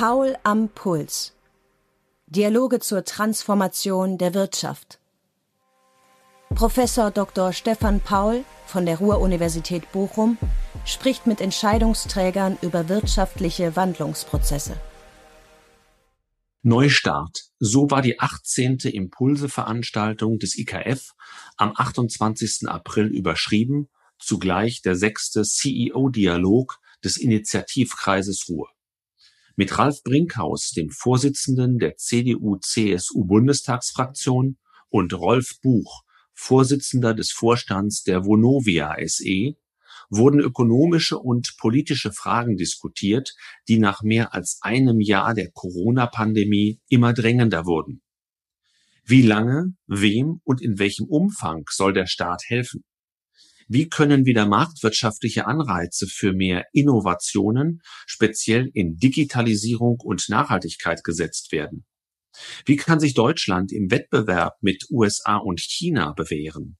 Paul am Puls. Dialoge zur Transformation der Wirtschaft. Professor Dr. Stefan Paul von der Ruhr-Universität Bochum spricht mit Entscheidungsträgern über wirtschaftliche Wandlungsprozesse. Neustart. So war die 18. Impulse-Veranstaltung des IKF am 28. April überschrieben, zugleich der sechste CEO-Dialog des Initiativkreises Ruhr. Mit Ralf Brinkhaus, dem Vorsitzenden der CDU-CSU-Bundestagsfraktion, und Rolf Buch, Vorsitzender des Vorstands der Vonovia SE, wurden ökonomische und politische Fragen diskutiert, die nach mehr als einem Jahr der Corona-Pandemie immer drängender wurden. Wie lange, wem und in welchem Umfang soll der Staat helfen? Wie können wieder marktwirtschaftliche Anreize für mehr Innovationen, speziell in Digitalisierung und Nachhaltigkeit gesetzt werden? Wie kann sich Deutschland im Wettbewerb mit USA und China bewähren?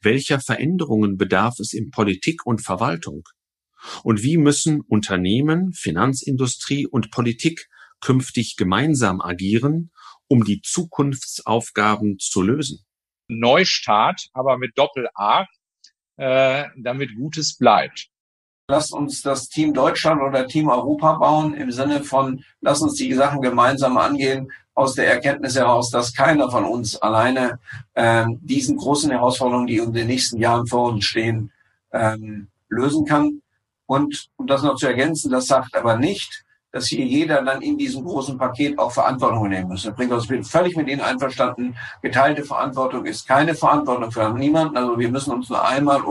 Welcher Veränderungen bedarf es in Politik und Verwaltung? Und wie müssen Unternehmen, Finanzindustrie und Politik künftig gemeinsam agieren, um die Zukunftsaufgaben zu lösen? Neustart, aber mit Doppel-A, äh, damit Gutes bleibt. Lasst uns das Team Deutschland oder Team Europa bauen im Sinne von, lass uns die Sachen gemeinsam angehen, aus der Erkenntnis heraus, dass keiner von uns alleine ähm, diesen großen Herausforderungen, die in den nächsten Jahren vor uns stehen, ähm, lösen kann. Und um das noch zu ergänzen, das sagt aber nicht, dass hier jeder dann in diesem großen Paket auch Verantwortung nehmen muss. Bringt uns bin völlig mit Ihnen einverstanden. Geteilte Verantwortung ist keine Verantwortung für niemanden. Also wir müssen uns nur einmal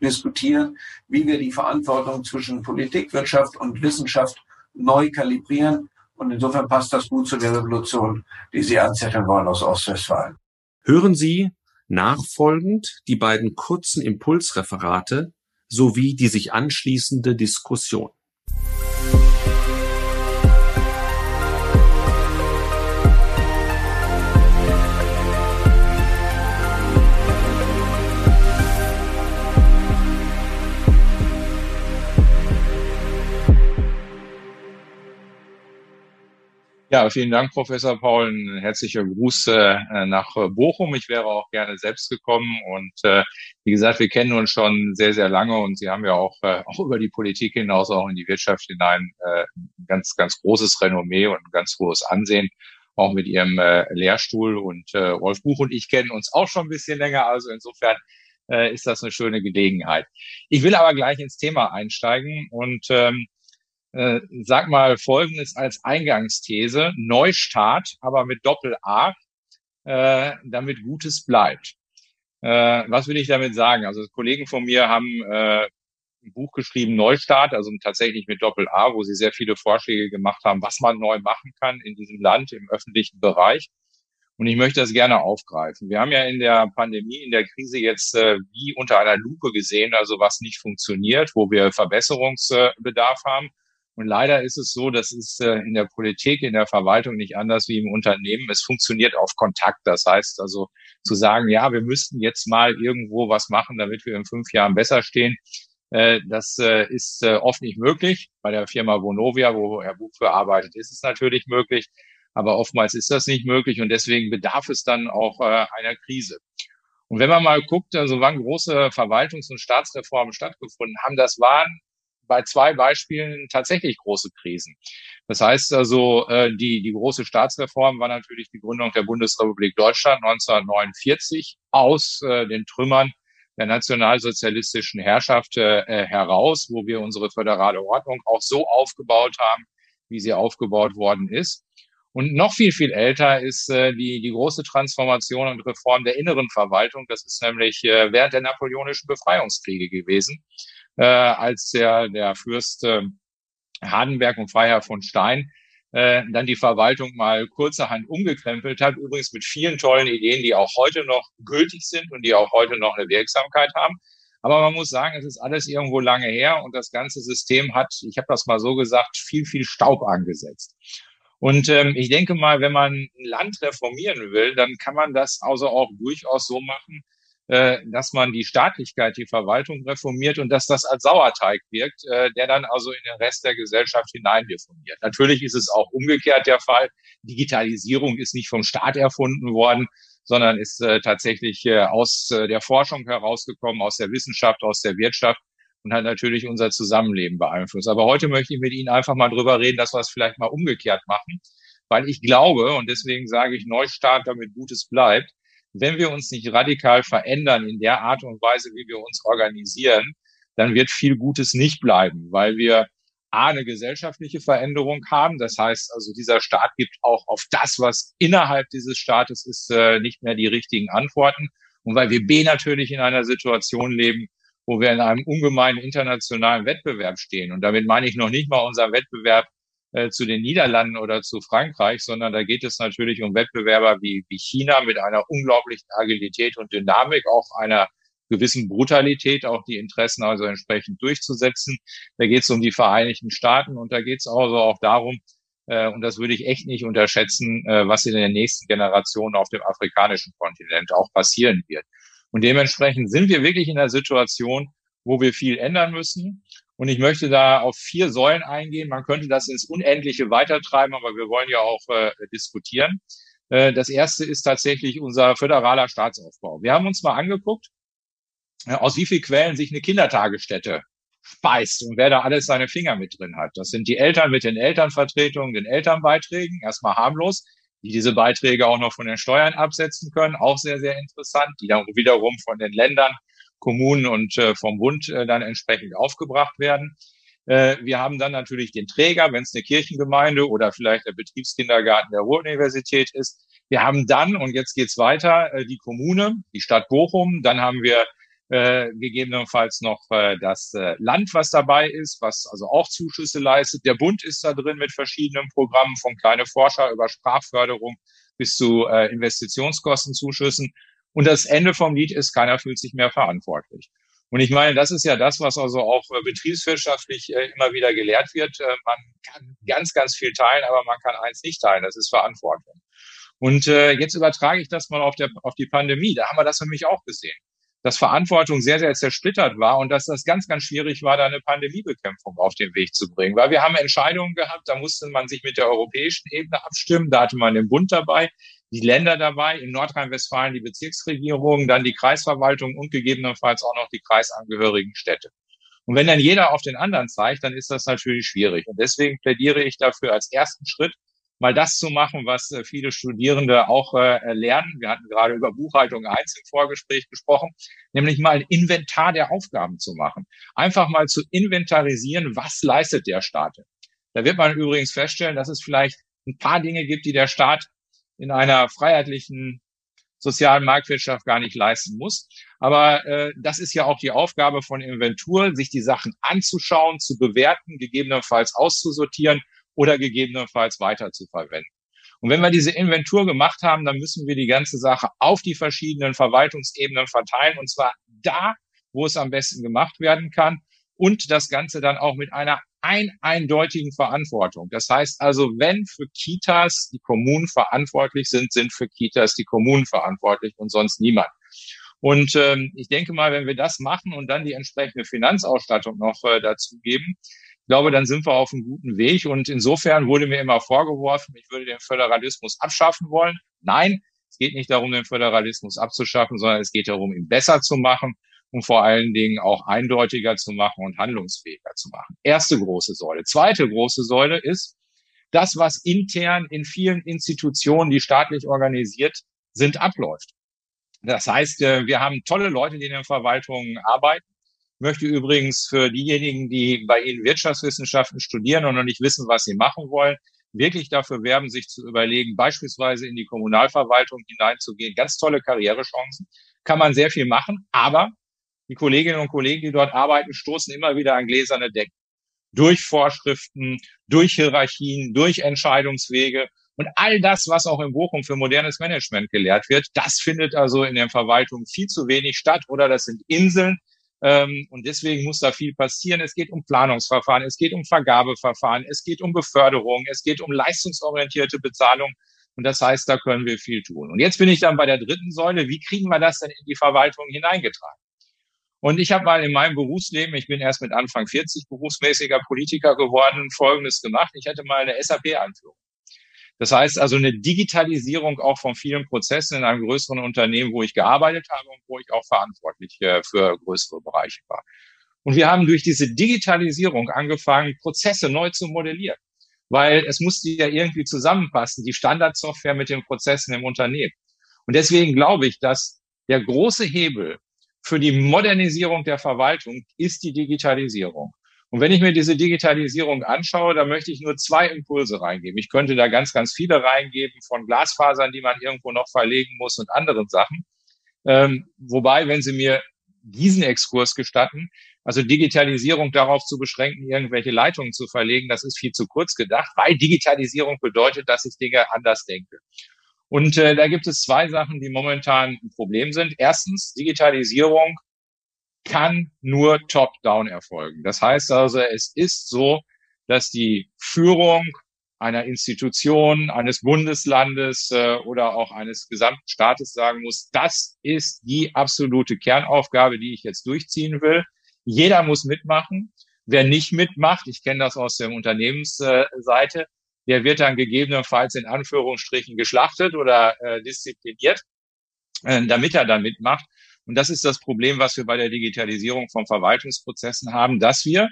diskutieren, wie wir die Verantwortung zwischen Politik, Wirtschaft und Wissenschaft neu kalibrieren. Und insofern passt das gut zu der Revolution, die Sie anzetteln wollen aus Ostwestfalen. Hören Sie nachfolgend die beiden kurzen Impulsreferate sowie die sich anschließende Diskussion. Ja, vielen Dank, Professor Paul. Ein herzlicher Gruß äh, nach Bochum. Ich wäre auch gerne selbst gekommen. Und äh, wie gesagt, wir kennen uns schon sehr, sehr lange und Sie haben ja auch, äh, auch über die Politik hinaus, auch in die Wirtschaft hinein, äh, ganz, ganz großes Renommee und ein ganz hohes Ansehen, auch mit Ihrem äh, Lehrstuhl. Und äh, Rolf Buch und ich kennen uns auch schon ein bisschen länger. Also insofern äh, ist das eine schöne Gelegenheit. Ich will aber gleich ins Thema einsteigen und ähm, äh, sag mal Folgendes als Eingangsthese. Neustart, aber mit Doppel-A, äh, damit Gutes bleibt. Äh, was will ich damit sagen? Also Kollegen von mir haben äh, ein Buch geschrieben, Neustart, also tatsächlich mit Doppel-A, wo sie sehr viele Vorschläge gemacht haben, was man neu machen kann in diesem Land, im öffentlichen Bereich. Und ich möchte das gerne aufgreifen. Wir haben ja in der Pandemie, in der Krise jetzt äh, wie unter einer Lupe gesehen, also was nicht funktioniert, wo wir Verbesserungsbedarf haben. Und leider ist es so, das ist äh, in der Politik, in der Verwaltung nicht anders wie im Unternehmen. Es funktioniert auf Kontakt. Das heißt also zu sagen, ja, wir müssten jetzt mal irgendwo was machen, damit wir in fünf Jahren besser stehen. Äh, das äh, ist oft nicht möglich. Bei der Firma Vonovia, wo Herr Buch für arbeitet, ist es natürlich möglich. Aber oftmals ist das nicht möglich und deswegen bedarf es dann auch einer Krise. Und wenn man mal guckt, also wann große Verwaltungs- und Staatsreformen stattgefunden haben, das waren bei zwei Beispielen tatsächlich große Krisen. Das heißt also, äh, die, die große Staatsreform war natürlich die Gründung der Bundesrepublik Deutschland 1949 aus äh, den Trümmern der nationalsozialistischen Herrschaft äh, heraus, wo wir unsere föderale Ordnung auch so aufgebaut haben, wie sie aufgebaut worden ist. Und noch viel, viel älter ist äh, die, die große Transformation und Reform der inneren Verwaltung. Das ist nämlich äh, während der napoleonischen Befreiungskriege gewesen äh, als der, der Fürst äh, Hardenberg und Freiherr von Stein äh, dann die Verwaltung mal kurzerhand umgekrempelt hat, übrigens mit vielen tollen Ideen, die auch heute noch gültig sind und die auch heute noch eine Wirksamkeit haben. Aber man muss sagen, es ist alles irgendwo lange her und das ganze System hat, ich habe das mal so gesagt, viel, viel Staub angesetzt. Und ähm, ich denke mal, wenn man ein Land reformieren will, dann kann man das also auch durchaus so machen, äh, dass man die Staatlichkeit, die Verwaltung reformiert und dass das als Sauerteig wirkt, äh, der dann also in den Rest der Gesellschaft hineindeformiert. Natürlich ist es auch umgekehrt der Fall. Digitalisierung ist nicht vom Staat erfunden worden, sondern ist äh, tatsächlich äh, aus äh, der Forschung herausgekommen, aus der Wissenschaft, aus der Wirtschaft und hat natürlich unser Zusammenleben beeinflusst. Aber heute möchte ich mit Ihnen einfach mal drüber reden, dass wir es vielleicht mal umgekehrt machen, weil ich glaube, und deswegen sage ich Neustart, damit Gutes bleibt, wenn wir uns nicht radikal verändern in der Art und Weise, wie wir uns organisieren, dann wird viel Gutes nicht bleiben, weil wir A, eine gesellschaftliche Veränderung haben. Das heißt also, dieser Staat gibt auch auf das, was innerhalb dieses Staates ist, äh, nicht mehr die richtigen Antworten. Und weil wir B natürlich in einer Situation leben, wo wir in einem ungemeinen internationalen Wettbewerb stehen. Und damit meine ich noch nicht mal unseren Wettbewerb äh, zu den Niederlanden oder zu Frankreich, sondern da geht es natürlich um Wettbewerber wie, wie China mit einer unglaublichen Agilität und Dynamik, auch einer gewissen Brutalität, auch die Interessen also entsprechend durchzusetzen. Da geht es um die Vereinigten Staaten und da geht es also auch darum, äh, und das würde ich echt nicht unterschätzen, äh, was in der nächsten Generation auf dem afrikanischen Kontinent auch passieren wird. Und dementsprechend sind wir wirklich in der Situation, wo wir viel ändern müssen. Und ich möchte da auf vier Säulen eingehen. Man könnte das ins Unendliche weitertreiben, aber wir wollen ja auch äh, diskutieren. Äh, das erste ist tatsächlich unser föderaler Staatsaufbau. Wir haben uns mal angeguckt, äh, aus wie viel Quellen sich eine Kindertagesstätte speist und wer da alles seine Finger mit drin hat. Das sind die Eltern mit den Elternvertretungen, den Elternbeiträgen, erstmal harmlos, die diese Beiträge auch noch von den Steuern absetzen können, auch sehr, sehr interessant, die dann wiederum von den Ländern Kommunen und äh, vom Bund äh, dann entsprechend aufgebracht werden. Äh, wir haben dann natürlich den Träger, wenn es eine Kirchengemeinde oder vielleicht der Betriebskindergarten der Ruhr-Universität ist. Wir haben dann, und jetzt geht's weiter, die Kommune, die Stadt Bochum. Dann haben wir gegebenenfalls noch das Land, was dabei ist, was also auch Zuschüsse leistet. Der Bund ist da drin mit verschiedenen Programmen, von kleine Forscher über Sprachförderung bis zu Investitionskostenzuschüssen. Und das Ende vom Lied ist, keiner fühlt sich mehr verantwortlich. Und ich meine, das ist ja das, was also auch äh, betriebswirtschaftlich äh, immer wieder gelehrt wird. Äh, man kann ganz, ganz viel teilen, aber man kann eins nicht teilen. Das ist Verantwortung. Und jetzt übertrage ich das mal auf, der, auf die Pandemie. Da haben wir das nämlich auch gesehen dass Verantwortung sehr, sehr zersplittert war und dass das ganz, ganz schwierig war, da eine Pandemiebekämpfung auf den Weg zu bringen. Weil wir haben Entscheidungen gehabt, da musste man sich mit der europäischen Ebene abstimmen, da hatte man den Bund dabei, die Länder dabei, in Nordrhein-Westfalen die Bezirksregierung, dann die Kreisverwaltung und gegebenenfalls auch noch die kreisangehörigen Städte. Und wenn dann jeder auf den anderen zeigt, dann ist das natürlich schwierig. Und deswegen plädiere ich dafür als ersten Schritt, mal das zu machen, was äh, viele Studierende auch äh, lernen. Wir hatten gerade über Buchhaltung 1 im Vorgespräch gesprochen, nämlich mal ein Inventar der Aufgaben zu machen. Einfach mal zu inventarisieren, was leistet der Staat. Da wird man übrigens feststellen, dass es vielleicht ein paar Dinge gibt, die der Staat in einer freiheitlichen sozialen Marktwirtschaft gar nicht leisten muss. Aber äh, das ist ja auch die Aufgabe von Inventur, sich die Sachen anzuschauen, zu bewerten, gegebenenfalls auszusortieren oder gegebenenfalls weiter zu verwenden. Und wenn wir diese Inventur gemacht haben, dann müssen wir die ganze Sache auf die verschiedenen Verwaltungsebenen verteilen und zwar da, wo es am besten gemacht werden kann und das Ganze dann auch mit einer ein eindeutigen Verantwortung. Das heißt also, wenn für Kitas die Kommunen verantwortlich sind, sind für Kitas die Kommunen verantwortlich und sonst niemand. Und ähm, ich denke mal, wenn wir das machen und dann die entsprechende Finanzausstattung noch äh, dazu geben, ich glaube, dann sind wir auf einem guten Weg. Und insofern wurde mir immer vorgeworfen, ich würde den Föderalismus abschaffen wollen. Nein, es geht nicht darum, den Föderalismus abzuschaffen, sondern es geht darum, ihn besser zu machen und vor allen Dingen auch eindeutiger zu machen und handlungsfähiger zu machen. Erste große Säule. Zweite große Säule ist das, was intern in vielen Institutionen, die staatlich organisiert sind, abläuft. Das heißt, äh, wir haben tolle Leute, die in den Verwaltungen arbeiten. Ich möchte übrigens für diejenigen, die bei Ihnen Wirtschaftswissenschaften studieren und noch nicht wissen, was sie machen wollen, wirklich dafür werben, sich zu überlegen, beispielsweise in die Kommunalverwaltung hineinzugehen. Ganz tolle Karrierechancen. Kann man sehr viel machen, aber die Kolleginnen und Kollegen, die dort arbeiten, stoßen immer wieder an gläserne Decken. Durch Vorschriften, durch Hierarchien, durch Entscheidungswege. Und all das, was auch in Bochum für modernes Management gelehrt wird, das findet also in der Verwaltung viel zu wenig statt oder das sind Inseln. Ähm, und deswegen muss da viel passieren. Es geht um Planungsverfahren, es geht um Vergabeverfahren, es geht um Beförderung, es geht um leistungsorientierte Bezahlung Und das heißt, da können wir viel tun. Und jetzt bin ich dann bei der dritten Säule. Wie kriegen wir das denn in die Verwaltung hineingetragen? Und ich habe mal in meinem Berufsleben, ich bin erst mit Anfang 40 berufsmäßiger Politiker geworden, Folgendes gemacht. Ich hatte mal eine SAP-Einführung. Das heißt also eine Digitalisierung auch von vielen Prozessen in einem größeren Unternehmen, wo ich gearbeitet habe und wo ich auch verantwortlich äh, für größere Bereiche war. Und wir haben durch diese Digitalisierung angefangen, Prozesse neu zu modellieren, weil es musste ja irgendwie zusammenpassen, die Standardsoftware mit den Prozessen im Unternehmen. Und deswegen glaube ich, dass der große Hebel für die Modernisierung der Verwaltung ist die Digitalisierung. Und wenn ich mir diese Digitalisierung anschaue, dann möchte ich nur zwei Impulse reingeben. Ich könnte da ganz, ganz viele reingeben von Glasfasern, die man irgendwo noch verlegen muss und anderen Sachen. Ähm, wobei, wenn Sie mir diesen Exkurs gestatten, also Digitalisierung darauf zu beschränken, irgendwelche Leitungen zu verlegen, das ist viel zu kurz gedacht, weil Digitalisierung bedeutet, dass ich Dinge anders denke. Und äh, da gibt es zwei Sachen, die momentan ein Problem sind. Erstens, Digitalisierung kann nur top-down erfolgen. Das heißt also, es ist so, dass die Führung einer Institution, eines Bundeslandes äh, oder auch eines gesamten Staates sagen muss, das ist die absolute Kernaufgabe, die ich jetzt durchziehen will. Jeder muss mitmachen. Wer nicht mitmacht, ich kenne das aus der Unternehmensseite, der wird dann gegebenenfalls in Anführungsstrichen geschlachtet oder äh, diszipliniert, äh, damit er dann mitmacht. Und das ist das Problem, was wir bei der Digitalisierung von Verwaltungsprozessen haben, dass wir,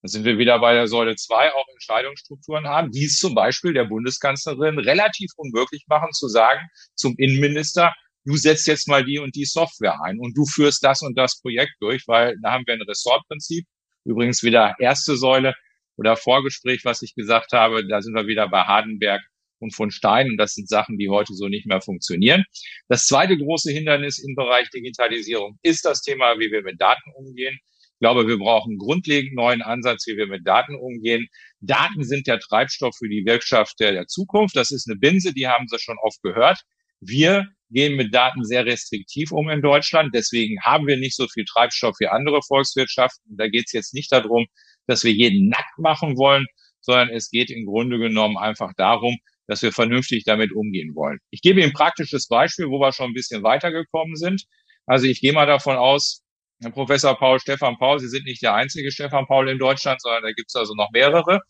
da sind wir wieder bei der Säule 2, auch Entscheidungsstrukturen haben, die es zum Beispiel der Bundeskanzlerin relativ unmöglich machen, zu sagen zum Innenminister, du setzt jetzt mal die und die Software ein und du führst das und das Projekt durch, weil da haben wir ein Ressortprinzip. Übrigens wieder erste Säule oder Vorgespräch, was ich gesagt habe, da sind wir wieder bei Hardenberg und von Stein. Und das sind Sachen, die heute so nicht mehr funktionieren. Das zweite große Hindernis im Bereich Digitalisierung ist das Thema, wie wir mit Daten umgehen. Ich glaube, wir brauchen einen grundlegend neuen Ansatz, wie wir mit Daten umgehen. Daten sind der Treibstoff für die Wirtschaft der, der Zukunft. Das ist eine Binse, die haben Sie schon oft gehört. Wir gehen mit Daten sehr restriktiv um in Deutschland. Deswegen haben wir nicht so viel Treibstoff wie andere Volkswirtschaften. Da geht es jetzt nicht darum, dass wir jeden nackt machen wollen, sondern es geht im Grunde genommen einfach darum, dass wir vernünftig damit umgehen wollen. Ich gebe Ihnen ein praktisches Beispiel, wo wir schon ein bisschen weitergekommen sind. Also ich gehe mal davon aus, Herr Professor Paul, Stefan Paul, Sie sind nicht der einzige Stefan Paul in Deutschland, sondern da gibt es also noch mehrere.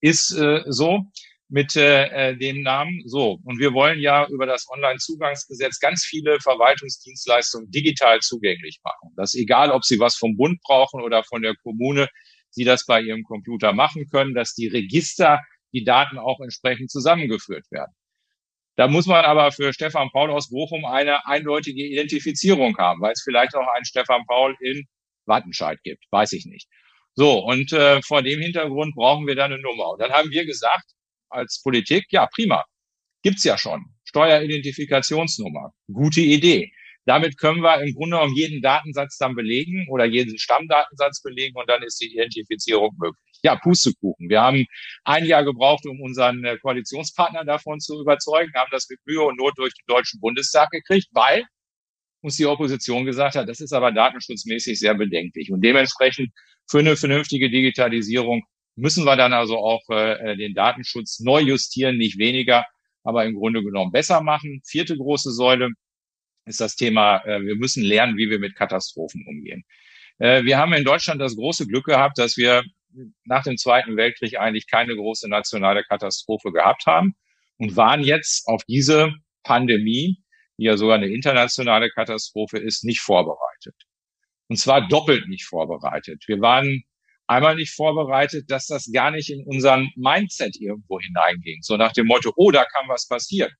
Ist äh, so mit äh, dem Namen. So, und wir wollen ja über das Online-Zugangsgesetz ganz viele Verwaltungsdienstleistungen digital zugänglich machen. Das ist egal, ob Sie was vom Bund brauchen oder von der Kommune, Sie das bei Ihrem Computer machen können, dass die Register die Daten auch entsprechend zusammengeführt werden. Da muss man aber für Stefan Paul aus Bochum eine eindeutige Identifizierung haben, weil es vielleicht auch einen Stefan Paul in Wattenscheid gibt, weiß ich nicht. So, und äh, vor dem Hintergrund brauchen wir dann eine Nummer. Und dann haben wir gesagt, als Politik, ja, prima, gibt's ja schon. Steueridentifikationsnummer, gute Idee. Damit können wir im Grunde genommen jeden Datensatz dann belegen oder jeden Stammdatensatz belegen und dann ist die Identifizierung möglich. Ja, Pustekuchen. Wir haben ein Jahr gebraucht, um unseren äh, Koalitionspartner davon zu überzeugen, haben das mit Mühe und Not durch den Deutschen Bundestag gekriegt, weil uns die Opposition gesagt hat, das ist aber datenschutzmäßig sehr bedenklich. Und dementsprechend für eine vernünftige Digitalisierung müssen wir dann also auch äh, den Datenschutz neu justieren, nicht weniger, aber im Grunde genommen besser machen. Vierte große Säule, ist das Thema, äh, wir müssen lernen, wie wir mit Katastrophen umgehen. Äh, wir haben in Deutschland das große Glück gehabt, dass wir nach dem Zweiten Weltkrieg eigentlich keine große nationale Katastrophe gehabt haben und waren jetzt auf diese Pandemie, die ja sogar eine internationale Katastrophe ist, nicht vorbereitet. Und zwar doppelt nicht vorbereitet. Wir waren einmal nicht vorbereitet, dass das gar nicht in unseren Mindset irgendwo hineinging. So nach dem Motto, oh, da kann was passieren.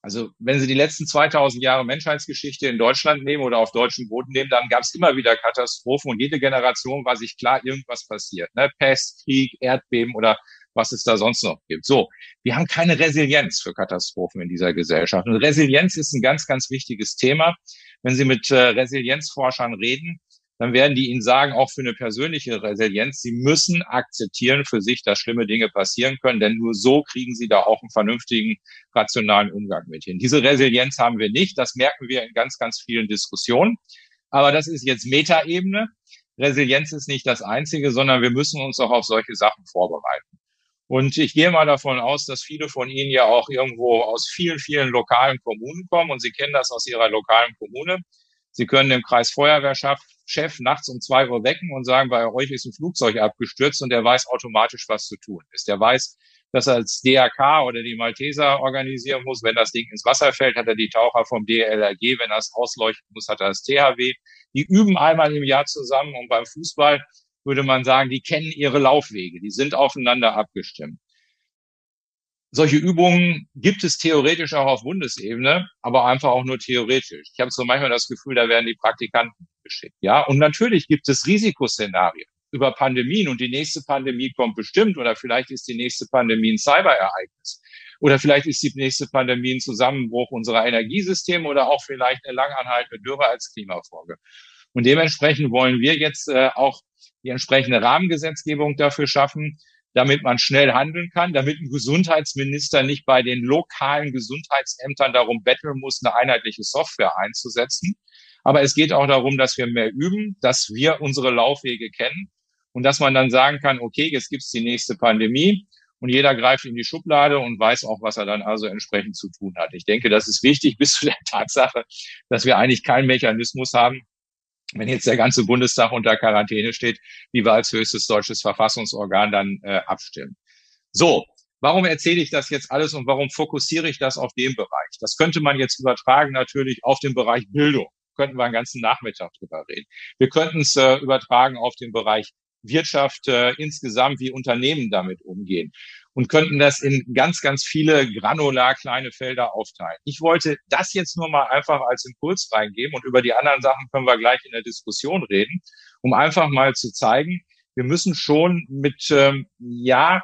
Also wenn Sie die letzten 2000 Jahre Menschheitsgeschichte in Deutschland nehmen oder auf deutschem Boden nehmen, dann gab es immer wieder Katastrophen und jede Generation war sich klar, irgendwas passiert. Ne? Pest, Krieg, Erdbeben oder was es da sonst noch gibt. So, wir haben keine Resilienz für Katastrophen in dieser Gesellschaft. Und Resilienz ist ein ganz, ganz wichtiges Thema. Wenn Sie mit äh, Resilienzforschern reden, dann werden die Ihnen sagen, auch für eine persönliche Resilienz, Sie müssen akzeptieren für sich, dass schlimme Dinge passieren können, denn nur so kriegen Sie da auch einen vernünftigen, rationalen Umgang mit hin. Diese Resilienz haben wir nicht, das merken wir in ganz, ganz vielen Diskussionen. Aber das ist jetzt Metaebene. Resilienz ist nicht das Einzige, sondern wir müssen uns auch auf solche Sachen vorbereiten. Und ich gehe mal davon aus, dass viele von Ihnen ja auch irgendwo aus vielen, vielen lokalen Kommunen kommen und Sie kennen das aus Ihrer lokalen Kommune. Sie können den Kreisfeuerwehrchef nachts um zwei Uhr wecken und sagen, bei euch ist ein Flugzeug abgestürzt und der weiß automatisch, was zu tun ist. Der weiß, dass er als DRK oder die Malteser organisieren muss. Wenn das Ding ins Wasser fällt, hat er die Taucher vom DLRG. Wenn er es ausleuchten muss, hat er das THW. Die üben einmal im Jahr zusammen und beim Fußball würde man sagen, die kennen ihre Laufwege, die sind aufeinander abgestimmt. Solche Übungen gibt es theoretisch auch auf Bundesebene, aber einfach auch nur theoretisch. Ich habe so manchmal das Gefühl, da werden die Praktikanten geschickt. Ja, und natürlich gibt es Risikoszenarien über Pandemien und die nächste Pandemie kommt bestimmt oder vielleicht ist die nächste Pandemie ein Cyberereignis oder vielleicht ist die nächste Pandemie ein Zusammenbruch unserer Energiesysteme oder auch vielleicht eine langanhaltende Dürre als Klimafolge. Und dementsprechend wollen wir jetzt äh, auch die entsprechende Rahmengesetzgebung dafür schaffen, damit man schnell handeln kann, damit ein Gesundheitsminister nicht bei den lokalen Gesundheitsämtern darum betteln muss, eine einheitliche Software einzusetzen. Aber es geht auch darum, dass wir mehr üben, dass wir unsere Laufwege kennen und dass man dann sagen kann, okay, jetzt gibt's die nächste Pandemie und jeder greift in die Schublade und weiß auch, was er dann also entsprechend zu tun hat. Ich denke, das ist wichtig bis zu der Tatsache, dass wir eigentlich keinen Mechanismus haben, wenn jetzt der ganze Bundestag unter Quarantäne steht, wie wir als höchstes deutsches Verfassungsorgan dann äh, abstimmen. So, warum erzähle ich das jetzt alles und warum fokussiere ich das auf den Bereich? Das könnte man jetzt übertragen natürlich auf den Bereich Bildung. Könnten wir einen ganzen Nachmittag drüber reden. Wir könnten es äh, übertragen auf den Bereich Wirtschaft äh, insgesamt, wie Unternehmen damit umgehen und könnten das in ganz, ganz viele granular kleine Felder aufteilen. Ich wollte das jetzt nur mal einfach als Impuls reingeben und über die anderen Sachen können wir gleich in der Diskussion reden, um einfach mal zu zeigen, wir müssen schon mit, ähm, ja,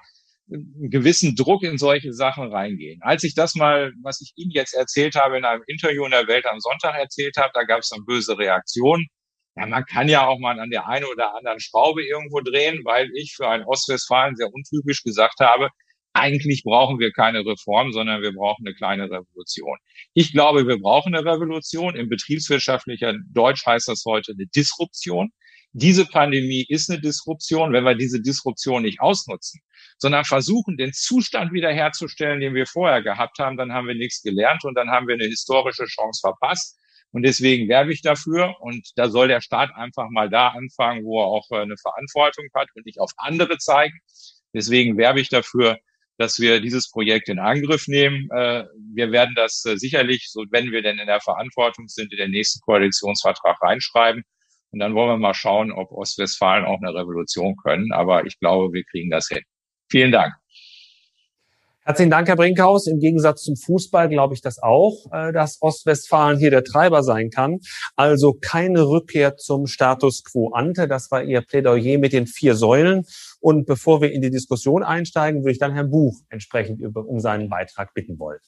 einen gewissen Druck in solche Sachen reingehen. Als ich das mal, was ich Ihnen jetzt erzählt habe, in einem Interview in der Welt am Sonntag erzählt habe, da gab es dann böse Reaktionen. Ja, man kann ja auch mal an der einen oder anderen Schraube irgendwo drehen, weil ich für einen Ostwestfalen sehr untypisch gesagt habe, eigentlich brauchen wir keine Reform, sondern wir brauchen eine kleine Revolution. Ich glaube, wir brauchen eine Revolution. Im betriebswirtschaftlicher Deutsch heißt das heute eine Disruption. Diese Pandemie ist eine Disruption. Wenn wir diese Disruption nicht ausnutzen, sondern versuchen, den Zustand wiederherzustellen, den wir vorher gehabt haben, dann haben wir nichts gelernt und dann haben wir eine historische Chance verpasst. Und deswegen werbe ich dafür. Und da soll der Staat einfach mal da anfangen, wo er auch äh, eine Verantwortung hat und nicht auf andere zeigen. Deswegen werbe ich dafür, dass wir dieses Projekt in Angriff nehmen. Äh, wir werden das äh, sicherlich, so wenn wir denn in der Verantwortung sind, in den nächsten Koalitionsvertrag reinschreiben. Und dann wollen wir mal schauen, ob Ostwestfalen auch eine Revolution können. Aber ich glaube, wir kriegen das hin. Vielen Dank. Herzlichen Dank, Herr Brinkhaus. Im Gegensatz zum Fußball glaube ich das auch, äh, dass Ostwestfalen hier der Treiber sein kann. Also keine Rückkehr zum Status quo ante. Das war Ihr Plädoyer mit den vier Säulen. Und bevor wir in die Diskussion einsteigen, würde ich dann Herrn Buch entsprechend über, um seinen Beitrag bitten wollen.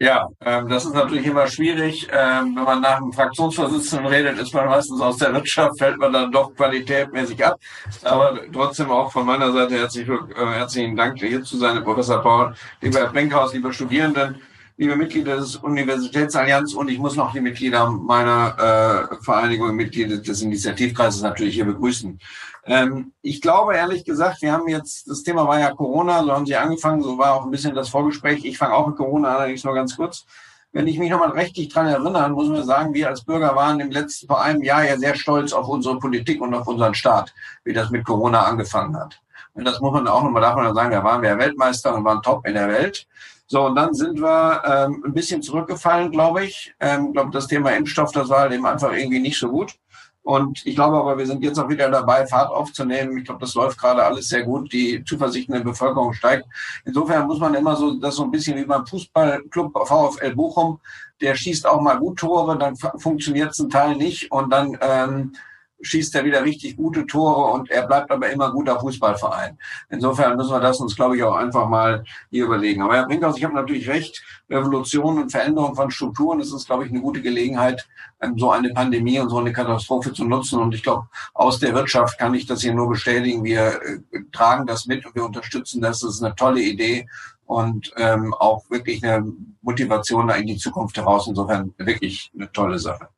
Ja, ähm, das ist natürlich immer schwierig. Ähm, wenn man nach einem Fraktionsvorsitzenden redet, ist man meistens aus der Wirtschaft, fällt man dann doch qualitätmäßig ab. Aber trotzdem auch von meiner Seite herzlich, äh, herzlichen Dank, hier zu sein, Professor Paul, lieber Herr Brinkhaus, liebe Studierenden, liebe Mitglieder des Universitätsallianz und ich muss noch die Mitglieder meiner äh, Vereinigung, Mitglieder des Initiativkreises natürlich hier begrüßen. Ähm, ich glaube ehrlich gesagt, wir haben jetzt, das Thema war ja Corona, so haben Sie angefangen, so war auch ein bisschen das Vorgespräch. Ich fange auch mit Corona allerdings nur ganz kurz. Wenn ich mich nochmal rechtlich dran erinnere, muss man sagen, wir als Bürger waren im letzten, vor einem Jahr ja sehr stolz auf unsere Politik und auf unseren Staat, wie das mit Corona angefangen hat. Und das muss man auch nochmal davon sagen, da waren wir Weltmeister und waren top in der Welt. So, und dann sind wir ähm, ein bisschen zurückgefallen, glaube ich. Ähm, glaube, das Thema Impfstoff, das war dem einfach irgendwie nicht so gut. Und ich glaube aber, wir sind jetzt auch wieder dabei, Fahrt aufzunehmen. Ich glaube, das läuft gerade alles sehr gut. Die Zuversicht in der Bevölkerung steigt. Insofern muss man immer so, das so ein bisschen wie beim Fußballclub VfL Bochum. Der schießt auch mal gut Tore, dann funktioniert es ein Teil nicht und dann ähm, schießt er wieder richtig gute Tore und er bleibt aber immer guter Fußballverein. Insofern müssen wir das uns, glaube ich, auch einfach mal hier überlegen. Aber Herr Brinkhaus, ich habe natürlich recht, Revolution und Veränderung von Strukturen, das ist, glaube ich, eine gute Gelegenheit, ähm, so eine Pandemie und so eine Katastrophe zu nutzen. Und ich glaube, aus der Wirtschaft kann ich das hier nur bestätigen. Wir äh, tragen das mit und wir unterstützen das. Das ist eine tolle Idee und ähm, auch wirklich eine Motivation in die Zukunft heraus. Insofern wirklich eine tolle Sache.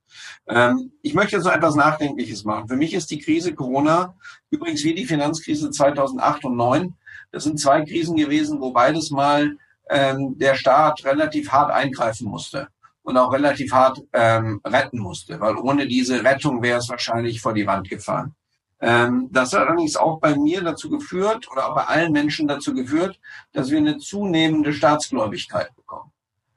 Ähm, ich möchte jetzt noch etwas Nachdenkliches machen. Für mich ist die Krise Corona übrigens wie die Finanzkrise 2008 und 2009 Das sind zwei Krisen gewesen, wo beides mal ähm, der Staat relativ hart eingreifen musste und auch relativ hart ähm, retten musste, weil ohne diese Rettung wäre es wahrscheinlich vor die Wand gefahren. Ähm, das hat allerdings auch bei mir dazu geführt oder auch bei allen Menschen dazu geführt, dass wir eine zunehmende Staatsgläubigkeit bekommen.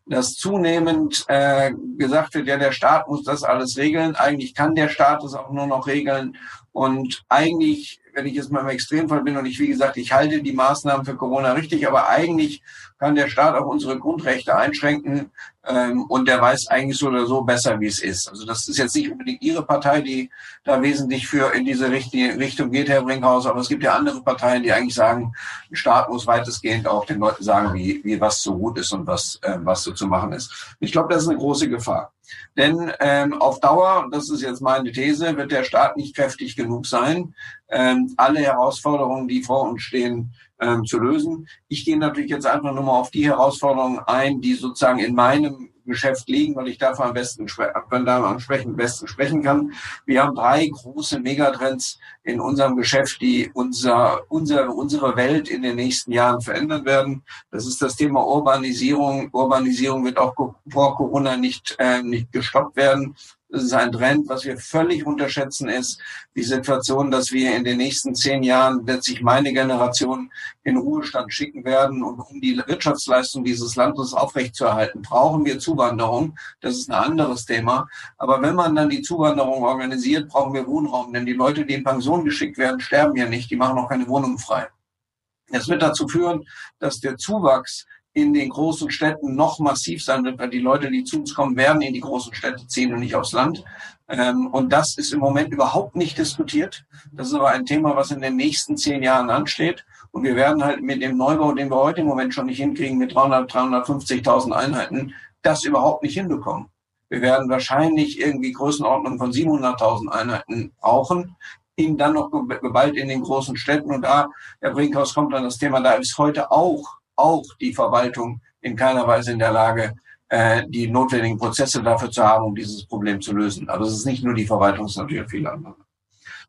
Dass zunehmend äh, gesagt wird, ja, der Staat muss das alles regeln. Eigentlich kann der Staat das auch nur noch regeln. Und eigentlich, wenn ich jetzt mal im Extremfall bin und ich, wie gesagt, ich halte die Maßnahmen für Corona richtig, aber eigentlich kann der Staat auch unsere Grundrechte einschränken ähm, und der weiß eigentlich so oder so besser, wie es ist. Also das ist jetzt nicht unbedingt Ihre Partei, die da wesentlich für in diese Richtung geht, Herr Brinkhaus, aber es gibt ja andere Parteien, die eigentlich sagen, der Staat muss weitestgehend auch den Leuten sagen, wie, wie was so gut ist und was, äh, was so zu machen ist. Ich glaube, das ist eine große Gefahr. Denn ähm, auf Dauer, das ist jetzt meine These, wird der Staat nicht kräftig genug sein, ähm, alle Herausforderungen, die vor uns stehen, ähm, zu lösen. Ich gehe natürlich jetzt einfach nur mal auf die Herausforderungen ein, die sozusagen in meinem Geschäft liegen, weil ich davon am besten entsprechend besten sprechen kann. Wir haben drei große Megatrends in unserem Geschäft, die unser, unser, unsere Welt in den nächsten Jahren verändern werden. Das ist das Thema Urbanisierung. Urbanisierung wird auch vor Corona nicht, äh, nicht gestoppt werden. Das ist ein Trend, was wir völlig unterschätzen, ist die Situation, dass wir in den nächsten zehn Jahren letztlich meine Generation in Ruhestand schicken werden. Und um die Wirtschaftsleistung dieses Landes aufrechtzuerhalten, brauchen wir Zuwanderung. Das ist ein anderes Thema. Aber wenn man dann die Zuwanderung organisiert, brauchen wir Wohnraum. Denn die Leute, die in Pension geschickt werden, sterben ja nicht. Die machen auch keine Wohnungen frei. Das wird dazu führen, dass der Zuwachs in den großen Städten noch massiv sein wird, weil die Leute, die zu uns kommen, werden in die großen Städte ziehen und nicht aufs Land. Ähm, und das ist im Moment überhaupt nicht diskutiert. Das ist aber ein Thema, was in den nächsten zehn Jahren ansteht. Und wir werden halt mit dem Neubau, den wir heute im Moment schon nicht hinkriegen, mit 300, 350.000 Einheiten, das überhaupt nicht hinbekommen. Wir werden wahrscheinlich irgendwie Größenordnung von 700.000 Einheiten brauchen, ihn dann noch geballt in den großen Städten. Und da, Herr Brinkhaus, kommt dann das Thema, da ist heute auch auch die Verwaltung in keiner Weise in der Lage, äh, die notwendigen Prozesse dafür zu haben, um dieses Problem zu lösen. Also es ist nicht nur die Verwaltung, es ist natürlich viele andere.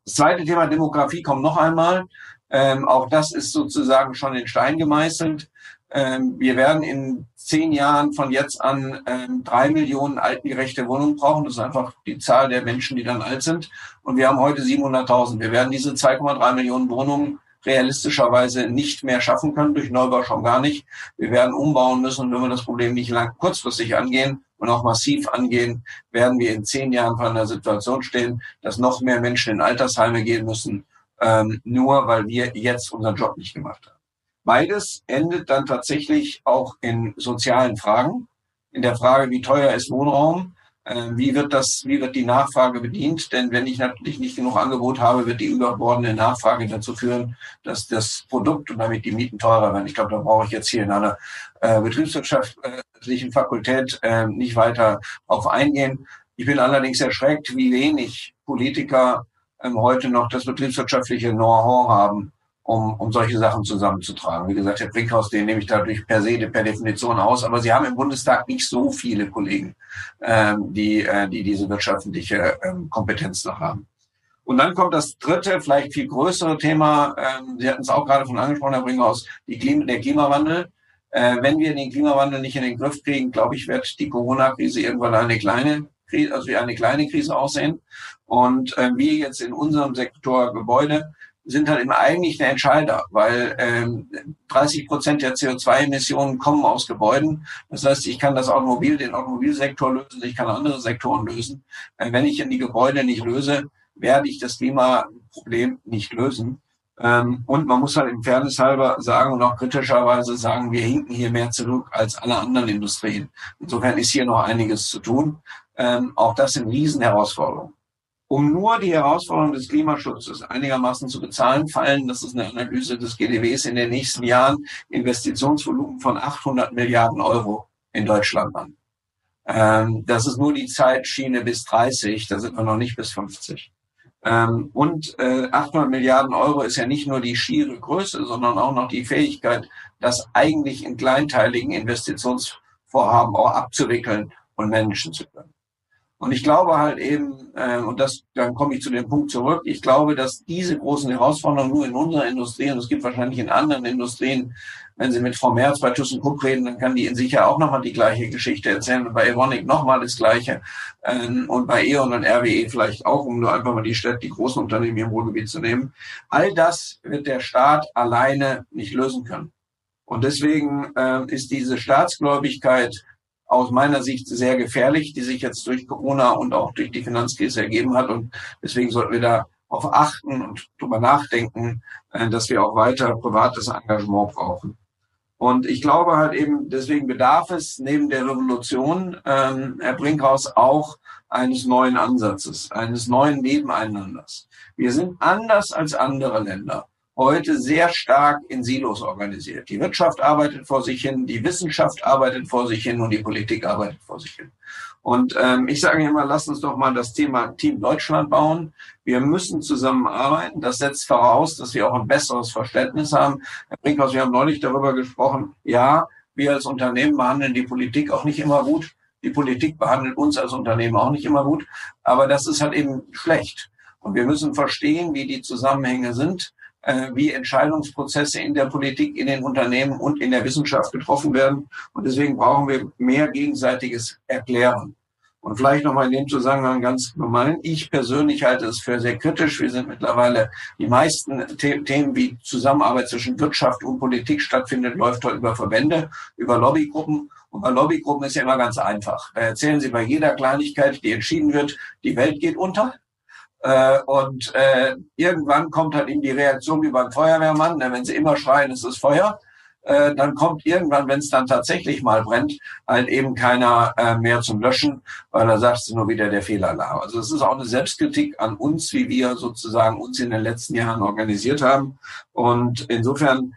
Das zweite Thema Demografie kommt noch einmal. Ähm, auch das ist sozusagen schon in Stein gemeißelt. Ähm, wir werden in zehn Jahren von jetzt an ähm, drei Millionen altengerechte Wohnungen brauchen. Das ist einfach die Zahl der Menschen, die dann alt sind. Und wir haben heute 700.000. Wir werden diese 2,3 Millionen Wohnungen realistischerweise nicht mehr schaffen können, durch Neubau schon gar nicht. Wir werden umbauen müssen, wenn wir das Problem nicht lang kurzfristig angehen und auch massiv angehen, werden wir in zehn Jahren vor einer Situation stehen, dass noch mehr Menschen in Altersheime gehen müssen, ähm, nur weil wir jetzt unseren Job nicht gemacht haben. Beides endet dann tatsächlich auch in sozialen Fragen, in der Frage, wie teuer ist Wohnraum, wie wird das, wie wird die Nachfrage bedient? Denn wenn ich natürlich nicht genug Angebot habe, wird die überbordende Nachfrage dazu führen, dass das Produkt und damit die Mieten teurer werden. Ich glaube, da brauche ich jetzt hier in einer äh, betriebswirtschaftlichen Fakultät äh, nicht weiter auf eingehen. Ich bin allerdings erschreckt, wie wenig Politiker ähm, heute noch das betriebswirtschaftliche Know-how haben, um, um solche Sachen zusammenzutragen. Wie gesagt, Herr Brinkhaus, den nehme ich dadurch per se, per Definition aus. Aber Sie haben im Bundestag nicht so viele Kollegen, ähm, die, äh, die diese wirtschaftliche ähm, Kompetenz noch haben. Und dann kommt das dritte, vielleicht viel größere Thema. Ähm, Sie hatten es auch gerade von angesprochen, Herr Brinkhaus, die Klima, der Klimawandel. Äh, wenn wir den Klimawandel nicht in den Griff kriegen, glaube ich, wird die Corona-Krise irgendwann eine kleine Krise, also wie eine kleine Krise aussehen. Und äh, wir jetzt in unserem Sektor Gebäude sind halt immer eigentlich der Entscheider, weil ähm, 30 Prozent der CO2-Emissionen kommen aus Gebäuden. Das heißt, ich kann das Automobil, den Automobilsektor lösen, ich kann andere Sektoren lösen. Äh, wenn ich in die Gebäude nicht löse, werde ich das Klimaproblem nicht lösen. Ähm, und man muss halt im Fairness halber sagen und auch kritischerweise sagen, wir hinken hier mehr zurück als alle anderen Industrien. Insofern ist hier noch einiges zu tun. Ähm, auch das sind Riesenherausforderungen um nur die Herausforderung des Klimaschutzes einigermaßen zu bezahlen, fallen, das ist eine Analyse des GDWs, in den nächsten Jahren Investitionsvolumen von 800 Milliarden Euro in Deutschland an. Ähm, das ist nur die Zeitschiene bis 30, da sind wir noch nicht bis 50. Ähm, und äh, 800 Milliarden Euro ist ja nicht nur die schiere Größe, sondern auch noch die Fähigkeit, das eigentlich in kleinteiligen Investitionsvorhaben auch abzuwickeln und managen zu können. Und ich glaube halt eben, äh, und das, dann komme ich zu dem Punkt zurück, ich glaube, dass diese großen Herausforderungen nur in unserer Industrie, und es gibt wahrscheinlich in anderen Industrien, wenn Sie mit Frau Merz bei ThyssenKrupp reden, dann kann die Ihnen sicher auch nochmal die gleiche Geschichte erzählen und bei Evonik nochmal das Gleiche ähm, und bei E.ON und RWE vielleicht auch, um nur einfach mal die Städte, die großen Unternehmen hier im Ruhrgebiet zu nehmen. All das wird der Staat alleine nicht lösen können. Und deswegen äh, ist diese Staatsgläubigkeit aus meiner Sicht sehr gefährlich, die sich jetzt durch Corona und auch durch die Finanzkrise ergeben hat. Und deswegen sollten wir da auf achten und drüber nachdenken, äh, dass wir auch weiter privates Engagement brauchen. Und ich glaube halt eben, deswegen bedarf es neben der Revolution, ähm, Herr Brinkhaus, auch eines neuen Ansatzes, eines neuen Nebeneinanders. Wir sind anders als andere Länder heute sehr stark in Silos organisiert. Die Wirtschaft arbeitet vor sich hin, die Wissenschaft arbeitet vor sich hin und die Politik arbeitet vor sich hin. Und ähm, ich sage immer, lasst uns doch mal das Thema Team Deutschland bauen. Wir müssen zusammenarbeiten. Das setzt voraus, dass wir auch ein besseres Verständnis haben. Herr Brinkhaus, wir haben neulich darüber gesprochen. Ja, wir als Unternehmen behandeln die Politik auch nicht immer gut. Die Politik behandelt uns als Unternehmen auch nicht immer gut. Aber das ist halt eben schlecht. Und wir müssen verstehen, wie die Zusammenhänge sind wie Entscheidungsprozesse in der Politik, in den Unternehmen und in der Wissenschaft getroffen werden. Und deswegen brauchen wir mehr gegenseitiges Erklären. Und vielleicht nochmal in dem Zusammenhang ganz normal. Ich persönlich halte es für sehr kritisch. Wir sind mittlerweile die meisten The Themen, wie Zusammenarbeit zwischen Wirtschaft und Politik stattfindet, läuft heute über Verbände, über Lobbygruppen. Und bei Lobbygruppen ist ja immer ganz einfach. Da erzählen sie bei jeder Kleinigkeit, die entschieden wird, die Welt geht unter. Äh, und äh, irgendwann kommt halt eben die Reaktion wie beim Feuerwehrmann, ne, wenn sie immer schreien, es ist Feuer. Äh, dann kommt irgendwann, wenn es dann tatsächlich mal brennt, halt eben keiner äh, mehr zum Löschen, weil da sagt sie nur wieder der Fehlalarm. Also es ist auch eine Selbstkritik an uns, wie wir sozusagen uns in den letzten Jahren organisiert haben. Und insofern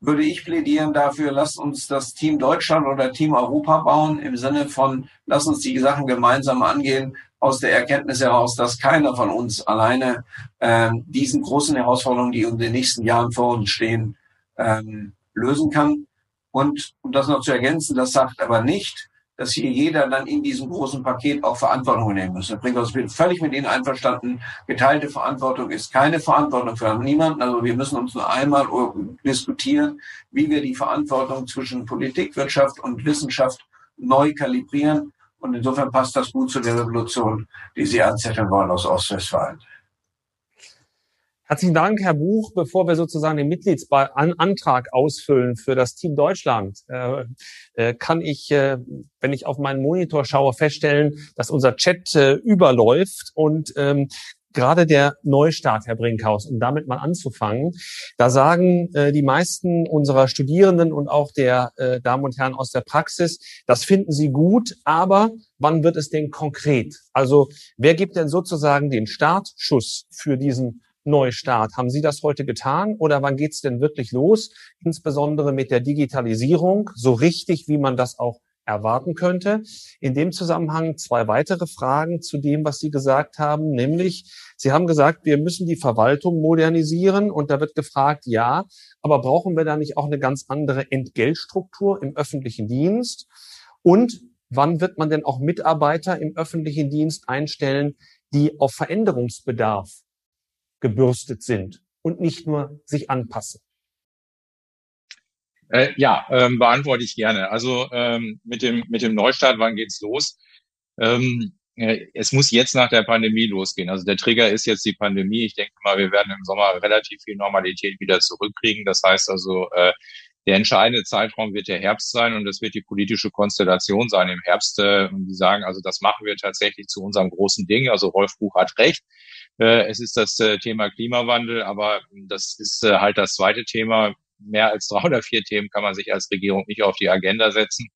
würde ich plädieren dafür, lasst uns das Team Deutschland oder Team Europa bauen, im Sinne von, lasst uns die Sachen gemeinsam angehen, aus der Erkenntnis heraus, dass keiner von uns alleine ähm, diesen großen Herausforderungen, die in den nächsten Jahren vor uns stehen, ähm, lösen kann. Und um das noch zu ergänzen, das sagt aber nicht, dass hier jeder dann in diesem großen Paket auch Verantwortung nehmen muss. Brinkhaus, ich bin völlig mit Ihnen einverstanden. Geteilte Verantwortung ist keine Verantwortung für niemanden. Also wir müssen uns nur einmal diskutieren, wie wir die Verantwortung zwischen Politik, Wirtschaft und Wissenschaft neu kalibrieren und insofern passt das gut zu der Revolution, die Sie anzetteln wollen aus Ostwestfalen. Herzlichen Dank, Herr Buch. Bevor wir sozusagen den Mitgliedsantrag ausfüllen für das Team Deutschland, äh, äh, kann ich, äh, wenn ich auf meinen Monitor schaue, feststellen, dass unser Chat überläuft und ähm, gerade der Neustart, Herr Brinkhaus, um damit mal anzufangen, da sagen die meisten unserer Studierenden und auch der Damen und Herren aus der Praxis, das finden sie gut, aber wann wird es denn konkret? Also wer gibt denn sozusagen den Startschuss für diesen Neustart? Haben Sie das heute getan oder wann geht's denn wirklich los? Insbesondere mit der Digitalisierung, so richtig, wie man das auch erwarten könnte. In dem Zusammenhang zwei weitere Fragen zu dem, was Sie gesagt haben, nämlich Sie haben gesagt, wir müssen die Verwaltung modernisieren und da wird gefragt, ja, aber brauchen wir da nicht auch eine ganz andere Entgeltstruktur im öffentlichen Dienst? Und wann wird man denn auch Mitarbeiter im öffentlichen Dienst einstellen, die auf Veränderungsbedarf gebürstet sind und nicht nur sich anpassen? Äh, ja, ähm, beantworte ich gerne. Also ähm, mit dem mit dem Neustart, wann geht's los? Ähm, äh, es muss jetzt nach der Pandemie losgehen. Also der Trigger ist jetzt die Pandemie. Ich denke mal, wir werden im Sommer relativ viel Normalität wieder zurückkriegen. Das heißt also, äh, der entscheidende Zeitraum wird der Herbst sein und das wird die politische Konstellation sein im Herbst. Äh, die sagen, also das machen wir tatsächlich zu unserem großen Ding. Also Rolf Buch hat recht. Äh, es ist das äh, Thema Klimawandel, aber das ist äh, halt das zweite Thema mehr als drei oder vier Themen kann man sich als Regierung nicht auf die Agenda setzen.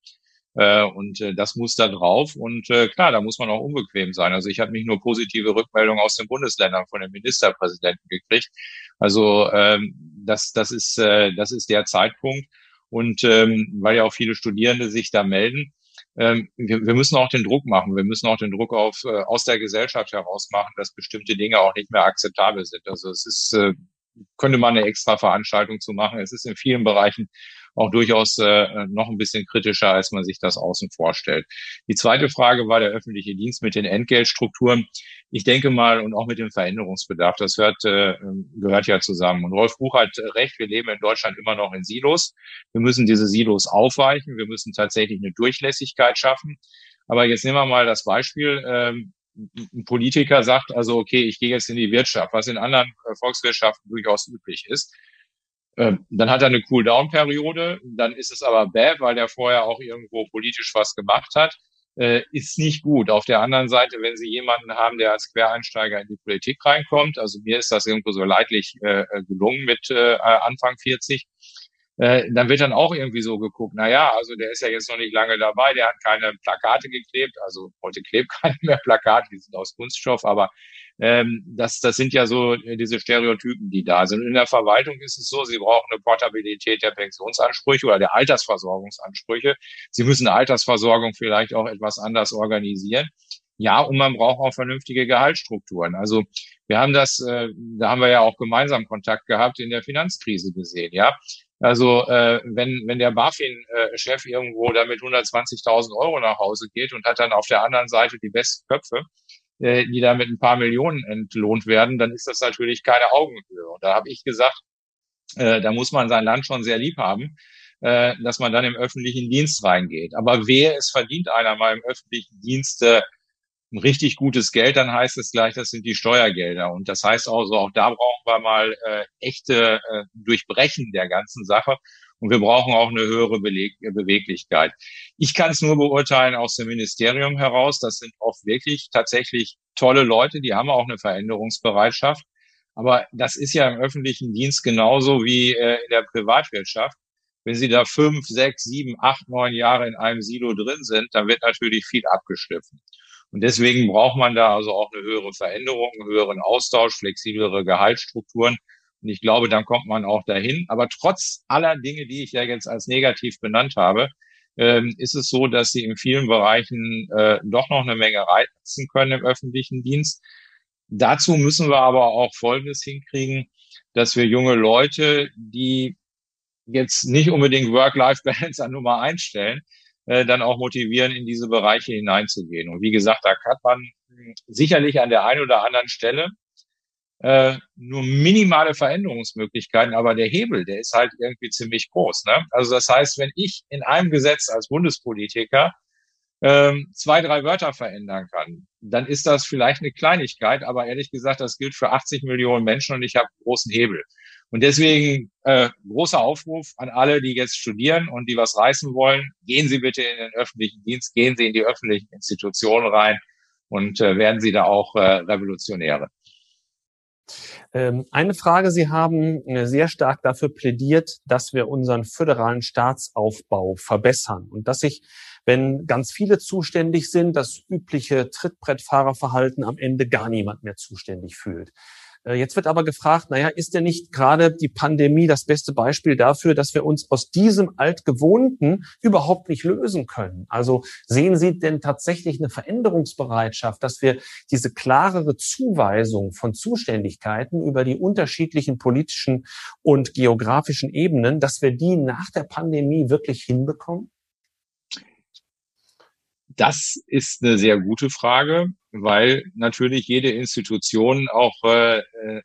Und das muss da drauf. Und klar, da muss man auch unbequem sein. Also ich habe nicht nur positive Rückmeldungen aus den Bundesländern von den Ministerpräsidenten gekriegt. Also ähm, das, das, ist, das ist der Zeitpunkt. Und ähm, weil ja auch viele Studierende sich da melden, ähm, wir, wir müssen auch den Druck machen. Wir müssen auch den Druck auf, äh, aus der Gesellschaft heraus machen, dass bestimmte Dinge auch nicht mehr akzeptabel sind. Also es ist, äh, könnte man eine extra Veranstaltung zu machen. Es ist in vielen Bereichen auch durchaus äh, noch ein bisschen kritischer, als man sich das außen vorstellt. Die zweite Frage war der öffentliche Dienst mit den Entgeltstrukturen. Ich denke mal, und auch mit dem Veränderungsbedarf, das hört, äh, gehört ja zusammen. Und Rolf Buch hat recht, wir leben in Deutschland immer noch in Silos. Wir müssen diese Silos aufweichen, wir müssen tatsächlich eine Durchlässigkeit schaffen. Aber jetzt nehmen wir mal das Beispiel, ähm, ein Politiker sagt also, okay, ich gehe jetzt in die Wirtschaft, was in anderen äh, Volkswirtschaften durchaus üblich ist. Ähm, dann hat er eine Cool-Down-Periode, dann ist es aber bad, weil er vorher auch irgendwo politisch was gemacht hat. Äh, ist nicht gut. Auf der anderen Seite, wenn Sie jemanden haben, der als Quereinsteiger in die Politik reinkommt, also mir ist das irgendwo so leidlich äh, gelungen mit äh, Anfang 40, äh, dann wird dann auch irgendwie so geguckt, na ja, also der ist ja jetzt noch nicht lange dabei, der hat keine Plakate geklebt, also heute klebt keine mehr Plakate, die sind aus Kunststoff, aber ähm, das, das sind ja so diese Stereotypen, die da sind. In der Verwaltung ist es so, sie brauchen eine Portabilität der Pensionsansprüche oder der Altersversorgungsansprüche. Sie müssen Altersversorgung vielleicht auch etwas anders organisieren. Ja, und man braucht auch vernünftige Gehaltsstrukturen. Also wir haben das, äh, da haben wir ja auch gemeinsam Kontakt gehabt in der Finanzkrise gesehen. Ja, also äh, wenn, wenn der BaFin-Chef irgendwo da mit 120.000 Euro nach Hause geht und hat dann auf der anderen Seite die besten Köpfe, äh, die da mit ein paar Millionen entlohnt werden, dann ist das natürlich keine Augenhöhe. Und da habe ich gesagt, äh, da muss man sein Land schon sehr lieb haben, äh, dass man dann im öffentlichen Dienst reingeht. Aber wer es verdient einer mal im öffentlichen Dienst äh, ein richtig gutes Geld, dann heißt es gleich, das sind die Steuergelder. Und das heißt auch so, auch da brauchen wir mal äh, echte äh, Durchbrechen der ganzen Sache. Und wir brauchen auch eine höhere Beleg Beweglichkeit. Ich kann es nur beurteilen aus dem Ministerium heraus. Das sind oft wirklich tatsächlich tolle Leute, die haben auch eine Veränderungsbereitschaft. Aber das ist ja im öffentlichen Dienst genauso wie äh, in der Privatwirtschaft. Wenn Sie da fünf, sechs, sieben, acht, neun Jahre in einem Silo drin sind, dann wird natürlich viel abgeschliffen. Und deswegen braucht man da also auch eine höhere Veränderung, einen höheren Austausch, flexiblere Gehaltsstrukturen. Und ich glaube, dann kommt man auch dahin. Aber trotz aller Dinge, die ich ja jetzt als negativ benannt habe, ähm, ist es so, dass sie in vielen Bereichen äh, doch noch eine Menge reizen können im öffentlichen Dienst. Dazu müssen wir aber auch Folgendes hinkriegen, dass wir junge Leute, die jetzt nicht unbedingt Work-Life-Balance an Nummer einstellen, äh, dann auch motivieren, in diese Bereiche hineinzugehen. Und wie gesagt, da hat man sicherlich an der einen oder anderen Stelle äh, nur minimale Veränderungsmöglichkeiten, aber der Hebel, der ist halt irgendwie ziemlich groß. Ne? Also das heißt, wenn ich in einem Gesetz als Bundespolitiker ähm, zwei, drei Wörter verändern kann, dann ist das vielleicht eine Kleinigkeit, aber ehrlich gesagt, das gilt für 80 Millionen Menschen und ich habe großen Hebel. Und deswegen äh, großer Aufruf an alle, die jetzt studieren und die was reißen wollen, gehen Sie bitte in den öffentlichen Dienst, gehen Sie in die öffentlichen Institutionen rein und äh, werden Sie da auch äh, Revolutionäre. Ähm, eine Frage, Sie haben äh, sehr stark dafür plädiert, dass wir unseren föderalen Staatsaufbau verbessern und dass sich, wenn ganz viele zuständig sind, das übliche Trittbrettfahrerverhalten am Ende gar niemand mehr zuständig fühlt. Äh, jetzt wird aber gefragt, naja, ist denn nicht gerade die Pandemie das beste Beispiel dafür, dass wir uns aus diesem Altgewohnten überhaupt nicht lösen können? Also sehen Sie denn tatsächlich eine Veränderungsbereitschaft, dass wir diese klarere Zuweisung von Zuständigkeiten über die unterschiedlichen politischen und geografischen Ebenen, dass wir die nach der Pandemie wirklich hinbekommen? Das ist eine sehr gute Frage, weil natürlich jede Institution auch äh, äh,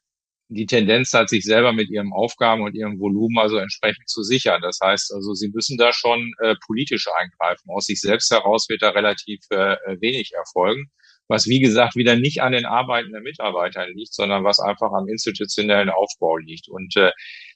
die Tendenz hat, sich selber mit ihrem Aufgaben und ihrem Volumen also entsprechend zu sichern. Das heißt also, sie müssen da schon äh, politisch eingreifen. Aus sich selbst heraus wird da relativ äh, wenig erfolgen, was wie gesagt wieder nicht an den arbeitenden Mitarbeitern liegt, sondern was einfach am institutionellen Aufbau liegt. Und äh,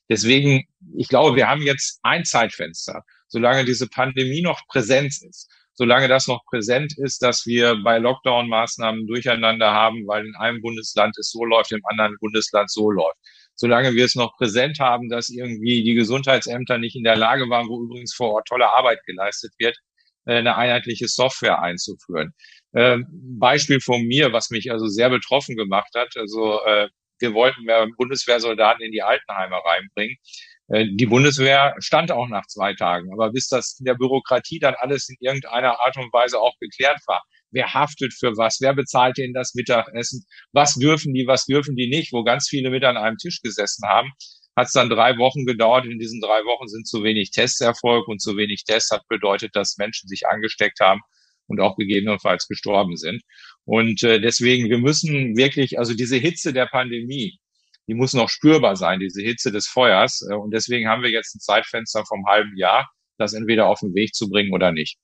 deswegen, ich glaube, wir haben jetzt ein Zeitfenster, solange diese Pandemie noch präsent ist solange das noch präsent ist, dass wir bei Lockdown-Maßnahmen durcheinander haben, weil in einem Bundesland es so läuft, im anderen Bundesland so läuft. Solange wir es noch präsent haben, dass irgendwie die Gesundheitsämter nicht in der Lage waren, wo übrigens vor Ort tolle Arbeit geleistet wird, äh, eine einheitliche Software einzuführen. Ähm, Beispiel von mir, was mich also sehr betroffen gemacht hat. Also äh, wir wollten mehr Bundeswehrsoldaten in die Altenheime reinbringen. Äh, die Bundeswehr stand auch nach zwei Tagen. Aber bis das in der Bürokratie dann alles in irgendeiner Art und Weise auch geklärt war, wer haftet für was, wer bezahlt denen das Mittagessen, was dürfen die, was dürfen die nicht, wo ganz viele mit an einem Tisch gesessen haben, hat es dann drei Wochen gedauert. In diesen drei Wochen sind zu wenig Tests erfolgt und zu wenig Tests hat bedeutet, dass Menschen sich angesteckt haben und auch gegebenenfalls gestorben sind. Und äh, deswegen, wir müssen wirklich, also diese Hitze der Pandemie, die muss noch spürbar sein, diese Hitze des Feuers. Äh, und deswegen haben wir jetzt ein Zeitfenster vom halben Jahr, das entweder auf den Weg zu bringen oder nicht.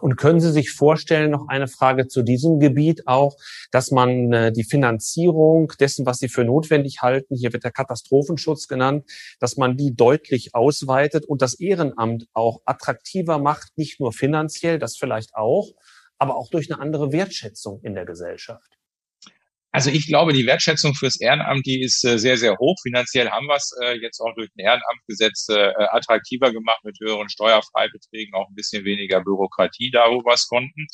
Und können Sie sich vorstellen, noch eine Frage zu diesem Gebiet auch, dass man äh, die Finanzierung dessen, was Sie für notwendig halten, hier wird der Katastrophenschutz genannt, dass man die deutlich ausweitet und das Ehrenamt auch attraktiver macht, nicht nur finanziell, das vielleicht auch, aber auch durch eine andere Wertschätzung in der Gesellschaft? Also ich glaube, die Wertschätzung fürs Ehrenamt, die ist äh, sehr, sehr hoch. Finanziell haben wir es äh, jetzt auch durch ein Ehrenamtgesetz äh, attraktiver gemacht mit höheren Steuerfreibeträgen, auch ein bisschen weniger Bürokratie da, wo wir es konnten.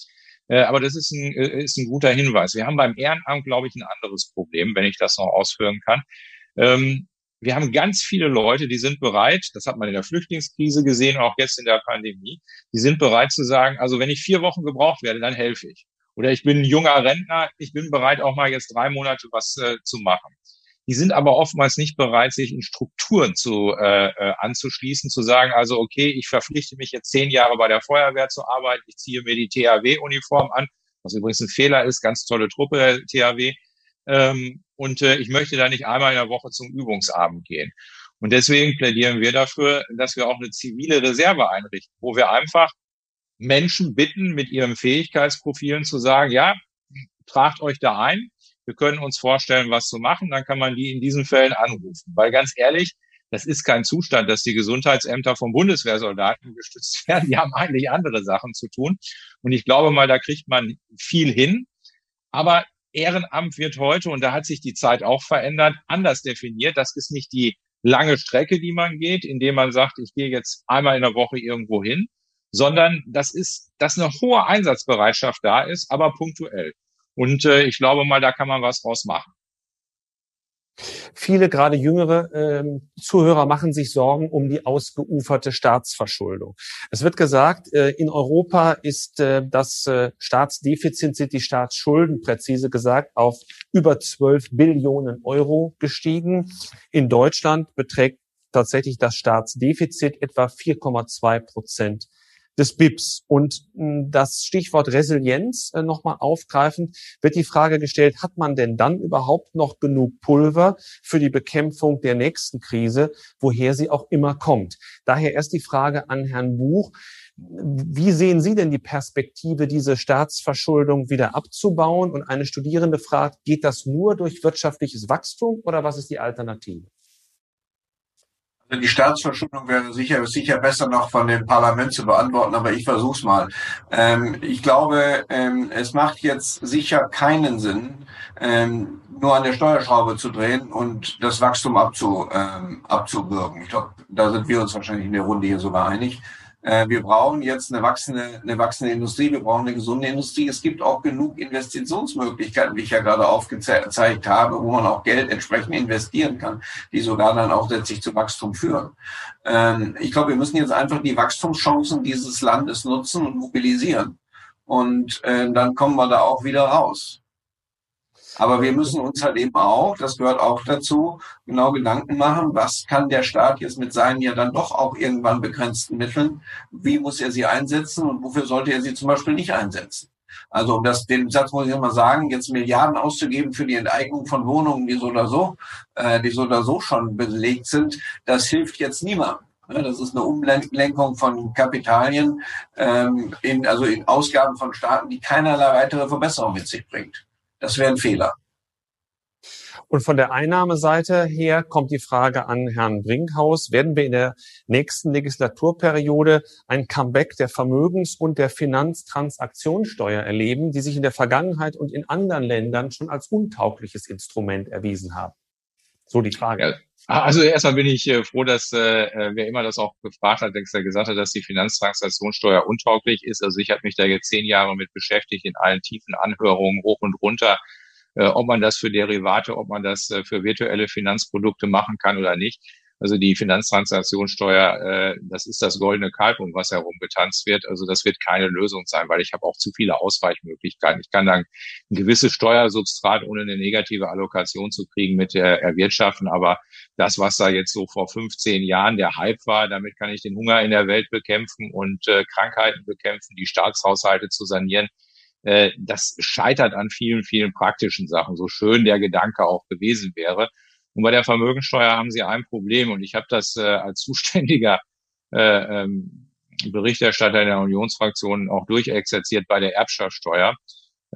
Äh, aber das ist ein, äh, ist ein guter Hinweis. Wir haben beim Ehrenamt, glaube ich, ein anderes Problem, wenn ich das noch ausführen kann. Ähm, wir haben ganz viele Leute, die sind bereit, das hat man in der Flüchtlingskrise gesehen, auch jetzt in der Pandemie, die sind bereit zu sagen, also wenn ich vier Wochen gebraucht werde, dann helfe ich. Oder ich bin ein junger Rentner, ich bin bereit, auch mal jetzt drei Monate was äh, zu machen. Die sind aber oftmals nicht bereit, sich in Strukturen zu äh, äh, anzuschließen, zu sagen, also okay, ich verpflichte mich jetzt zehn Jahre bei der Feuerwehr zu arbeiten, ich ziehe mir die THW-Uniform an, was übrigens ein Fehler ist, ganz tolle Truppe der THW. Ähm, und äh, ich möchte da nicht einmal in der Woche zum Übungsabend gehen. Und deswegen plädieren wir dafür, dass wir auch eine zivile Reserve einrichten, wo wir einfach Menschen bitten, mit ihren Fähigkeitsprofilen zu sagen, ja, tragt euch da ein, wir können uns vorstellen, was zu machen, dann kann man die in diesen Fällen anrufen. Weil ganz ehrlich, das ist kein Zustand, dass die Gesundheitsämter von Bundeswehrsoldaten gestützt werden. Die haben eigentlich andere Sachen zu tun. Und ich glaube mal, da kriegt man viel hin. Aber Ehrenamt wird heute, und da hat sich die Zeit auch verändert, anders definiert. Das ist nicht die lange Strecke, die man geht, indem man sagt, ich gehe jetzt einmal in der Woche irgendwo hin, sondern das ist, dass eine hohe Einsatzbereitschaft da ist, aber punktuell. Und äh, ich glaube mal, da kann man was draus machen. Viele, gerade jüngere äh, Zuhörer, machen sich Sorgen um die ausgeuferte Staatsverschuldung. Es wird gesagt, äh, in Europa ist äh, das äh, Staatsdefizit, sind die Staatsschulden, präzise gesagt, auf über 12 Billionen Euro gestiegen. In Deutschland beträgt tatsächlich das Staatsdefizit etwa 4,2 Prozent des BIPs. Und hm, das Stichwort Resilienz äh, nochmal aufgreifend, wird die Frage gestellt, hat man denn dann überhaupt noch genug Pulver für die Bekämpfung der nächsten Krise, woher sie auch immer kommt? Daher erst die Frage an Herrn Buch. Wie sehen Sie denn die Perspektive, diese Staatsverschuldung wieder abzubauen? Und eine Studierende fragt, geht das nur durch wirtschaftliches Wachstum oder was ist die Alternative? Die Staatsverschuldung wäre sicher, sicher besser noch von dem Parlament zu beantworten, aber ich versuche mal. Ähm, ich glaube, ähm, es macht jetzt sicher keinen Sinn, ähm, nur an der Steuerschraube zu drehen und das Wachstum abzu, ähm, abzuwürgen. Ich glaube, da sind wir uns wahrscheinlich in der Runde hier sogar einig. Äh, wir brauchen jetzt eine wachsende, eine wachsende Industrie, wir brauchen eine gesunde Industrie. Es gibt auch genug Investitionsmöglichkeiten, wie ich ja gerade aufgezeigt habe, wo man auch Geld entsprechend investieren kann, die sogar dann auch letztlich zu Wachstum führen. Ähm, ich glaube, wir müssen jetzt einfach die Wachstumschancen dieses Landes nutzen und mobilisieren. Und äh, dann kommen wir da auch wieder raus. Aber wir müssen uns halt eben auch, das gehört auch dazu, genau Gedanken machen, was kann der Staat jetzt mit seinen ja dann doch auch irgendwann begrenzten Mitteln, wie muss er sie einsetzen und wofür sollte er sie zum Beispiel nicht einsetzen? Also um das, den Satz muss ich immer sagen, jetzt Milliarden auszugeben für die Enteignung von Wohnungen, die so oder so, äh, die so oder so schon belegt sind, das hilft jetzt niemandem. Das ist eine Umlenkung von Kapitalien ähm, in, also in Ausgaben von Staaten, die keinerlei weitere Verbesserung mit sich bringt. Das wäre ein Fehler. Und von der Einnahmeseite her kommt die Frage an Herrn Brinkhaus. Werden wir in der nächsten Legislaturperiode ein Comeback der Vermögens- und der Finanztransaktionssteuer erleben, die sich in der Vergangenheit und in anderen Ländern schon als untaugliches Instrument erwiesen haben? So die Frage. Ja. Also erstmal bin ich äh, froh, dass äh, äh wer immer das auch gefragt hat, der gesagt hat, dass die Finanztransaktionssteuer untauglich ist. Also ich habe mich da jetzt zehn Jahre mit beschäftigt in allen tiefen Anhörungen hoch und runter, äh, ob man das für Derivate, ob man das äh, für virtuelle Finanzprodukte machen kann oder nicht. Also die Finanztransaktionssteuer, äh, das ist das goldene Kalb, um was herumgetanzt wird. Also das wird keine Lösung sein, weil ich habe auch zu viele Ausweichmöglichkeiten. Ich kann dann ein gewisses Steuersubstrat ohne eine negative Allokation zu kriegen mit der erwirtschaften, aber das, was da jetzt so vor 15 Jahren der Hype war, damit kann ich den Hunger in der Welt bekämpfen und äh, Krankheiten bekämpfen, die Staatshaushalte zu sanieren. Äh, das scheitert an vielen, vielen praktischen Sachen, so schön der Gedanke auch gewesen wäre. Und bei der Vermögensteuer haben sie ein Problem. Und ich habe das äh, als zuständiger äh, ähm, Berichterstatter der Unionsfraktion auch durchexerziert bei der Erbschaftssteuer.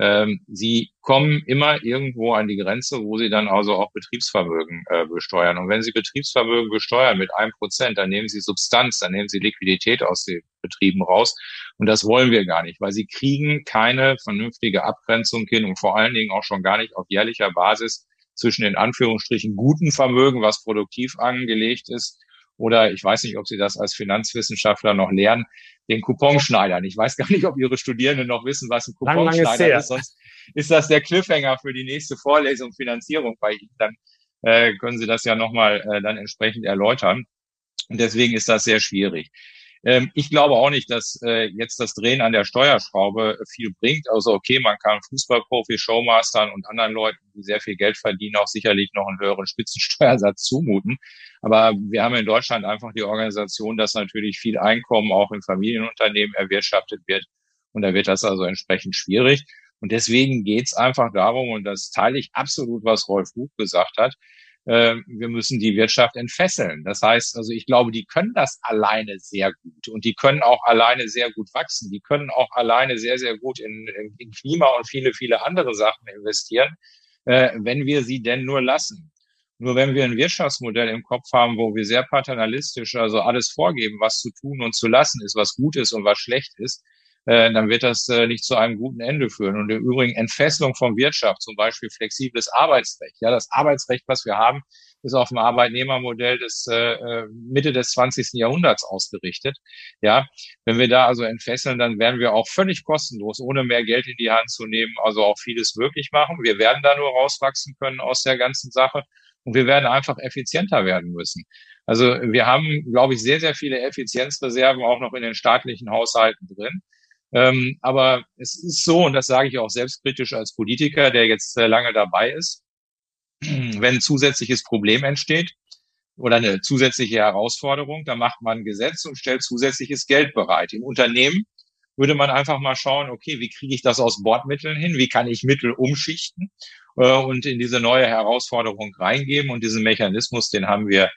Ähm, sie kommen immer irgendwo an die Grenze, wo sie dann also auch Betriebsvermögen äh, besteuern. Und wenn sie Betriebsvermögen besteuern mit einem Prozent, dann nehmen sie Substanz, dann nehmen sie Liquidität aus den Betrieben raus. Und das wollen wir gar nicht, weil sie kriegen keine vernünftige Abgrenzung hin und vor allen Dingen auch schon gar nicht auf jährlicher Basis zwischen den Anführungsstrichen guten Vermögen, was produktiv angelegt ist, oder ich weiß nicht, ob Sie das als Finanzwissenschaftler noch lernen, den Couponschneidern. Ich weiß gar nicht, ob Ihre Studierenden noch wissen, was ein Couponschneider ist. Sonst ist das der Cliffhanger für die nächste Vorlesung Finanzierung bei Ihnen. Dann äh, können Sie das ja nochmal äh, dann entsprechend erläutern. Und deswegen ist das sehr schwierig. Ähm, ich glaube auch nicht, dass äh, jetzt das Drehen an der Steuerschraube viel bringt. Also okay, man kann Fußballprofi, Showmastern und anderen Leuten, die sehr viel Geld verdienen, auch sicherlich noch einen höheren Spitzensteuersatz zumuten. Aber wir haben in Deutschland einfach die Organisation, dass natürlich viel Einkommen auch in Familienunternehmen erwirtschaftet wird. Und da wird das also entsprechend schwierig. Und deswegen geht es einfach darum, und das teile ich absolut, was Rolf Buch gesagt hat, äh, wir müssen die Wirtschaft entfesseln. Das heißt, also ich glaube, die können das alleine sehr gut und die können auch alleine sehr gut wachsen. Die können auch alleine sehr, sehr gut in, in Klima und viele, viele andere Sachen investieren, äh, wenn wir sie denn nur lassen. Nur wenn wir ein Wirtschaftsmodell im Kopf haben, wo wir sehr paternalistisch, also alles vorgeben, was zu tun und zu lassen ist, was gut ist und was schlecht ist, äh, dann wird das äh, nicht zu einem guten Ende führen. Und im Übrigen Entfesselung von Wirtschaft, zum Beispiel flexibles Arbeitsrecht. Ja, das Arbeitsrecht, was wir haben, ist auf dem Arbeitnehmermodell des äh, äh Mitte des 20. Jahrhunderts ausgerichtet. Ja, wenn wir da also entfesseln, dann werden wir auch völlig kostenlos, ohne mehr Geld in die Hand zu nehmen, also auch vieles wirklich machen. Wir werden da nur rauswachsen können aus der ganzen Sache und wir werden einfach effizienter werden müssen. Also wir haben, glaube ich, sehr, sehr viele Effizienzreserven auch noch in den staatlichen Haushalten drin. Ähm, aber es ist so, und das sage ich auch selbstkritisch als Politiker, der jetzt sehr lange dabei ist, wenn ein zusätzliches Problem entsteht oder eine zusätzliche Herausforderung, dann macht man ein Gesetz und stellt zusätzliches Geld bereit. Im Unternehmen würde man einfach mal schauen, okay, wie kriege ich das aus Bordmitteln hin? Wie kann ich Mittel umschichten äh, und in diese neue Herausforderung reingeben? Und diesen Mechanismus, den haben wir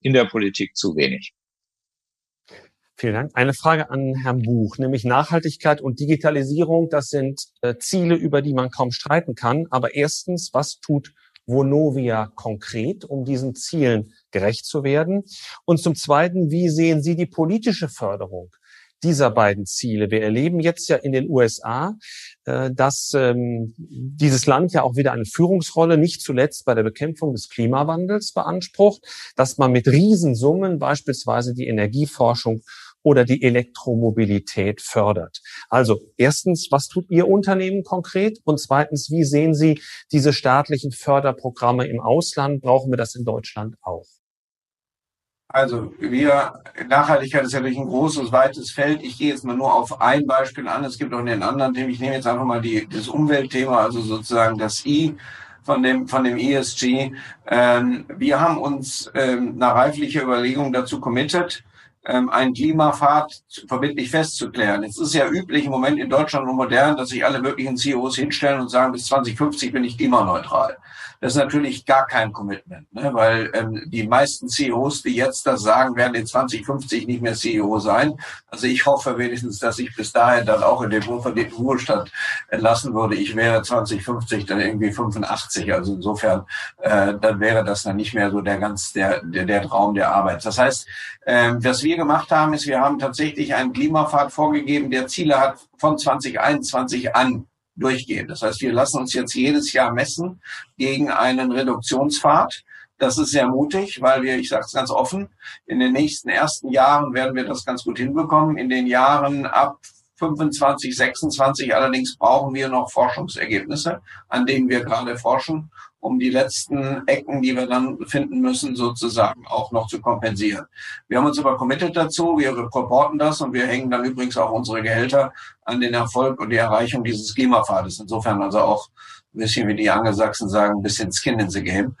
in der Politik zu wenig. Vielen Dank. Eine Frage an Herrn Buch, nämlich Nachhaltigkeit und Digitalisierung. Das sind äh, Ziele, über die man kaum streiten kann. Aber erstens, was tut Vonovia konkret, um diesen Zielen gerecht zu werden? Und zum Zweiten, wie sehen Sie die politische Förderung dieser beiden Ziele. Wir erleben jetzt ja in den USA, äh, dass ähm, dieses Land ja auch wieder eine Führungsrolle, nicht zuletzt bei der Bekämpfung des Klimawandels beansprucht, dass man mit Riesensummen beispielsweise die Energieforschung oder die Elektromobilität fördert. Also erstens, was tut Ihr Unternehmen konkret? Und zweitens, wie sehen Sie diese staatlichen Förderprogramme im Ausland? Brauchen wir das in Deutschland auch? Also wir, Nachhaltigkeit ist ja wirklich ein großes, weites Feld. Ich gehe jetzt mal nur auf ein Beispiel an. Es gibt auch einen anderen Themen. Ich nehme jetzt einfach mal die, das Umweltthema, also sozusagen das I von dem, von dem ESG. Ähm, wir haben uns ähm, nach reiflicher Überlegung dazu committed, ähm, einen Klimapfad verbindlich festzuklären. Es ist ja üblich im Moment in Deutschland und modern, dass sich alle möglichen CEOs hinstellen und sagen, bis 2050 bin ich klimaneutral. Das ist natürlich gar kein Commitment, ne? weil ähm, die meisten CEOs, die jetzt das sagen, werden in 2050 nicht mehr CEO sein. Also ich hoffe wenigstens, dass ich bis dahin dann auch in den Ruhestand entlassen würde. Ich wäre 2050 dann irgendwie 85. Also insofern, äh, dann wäre das dann nicht mehr so der ganz der der, der Traum der Arbeit. Das heißt, äh, was wir gemacht haben, ist, wir haben tatsächlich einen Klimapfad vorgegeben, der Ziele hat von 2021 an durchgehen. Das heißt, wir lassen uns jetzt jedes Jahr messen gegen einen Reduktionspfad. Das ist sehr mutig, weil wir, ich sage es ganz offen, in den nächsten ersten Jahren werden wir das ganz gut hinbekommen. In den Jahren ab 25, 26. Allerdings brauchen wir noch Forschungsergebnisse, an denen wir gerade forschen, um die letzten Ecken, die wir dann finden müssen, sozusagen auch noch zu kompensieren. Wir haben uns aber committed dazu, wir reporten das und wir hängen dann übrigens auch unsere Gehälter an den Erfolg und die Erreichung dieses Klimapfades. Insofern also auch ein bisschen, wie die Angelsachsen sagen, ein bisschen Skin in the Game.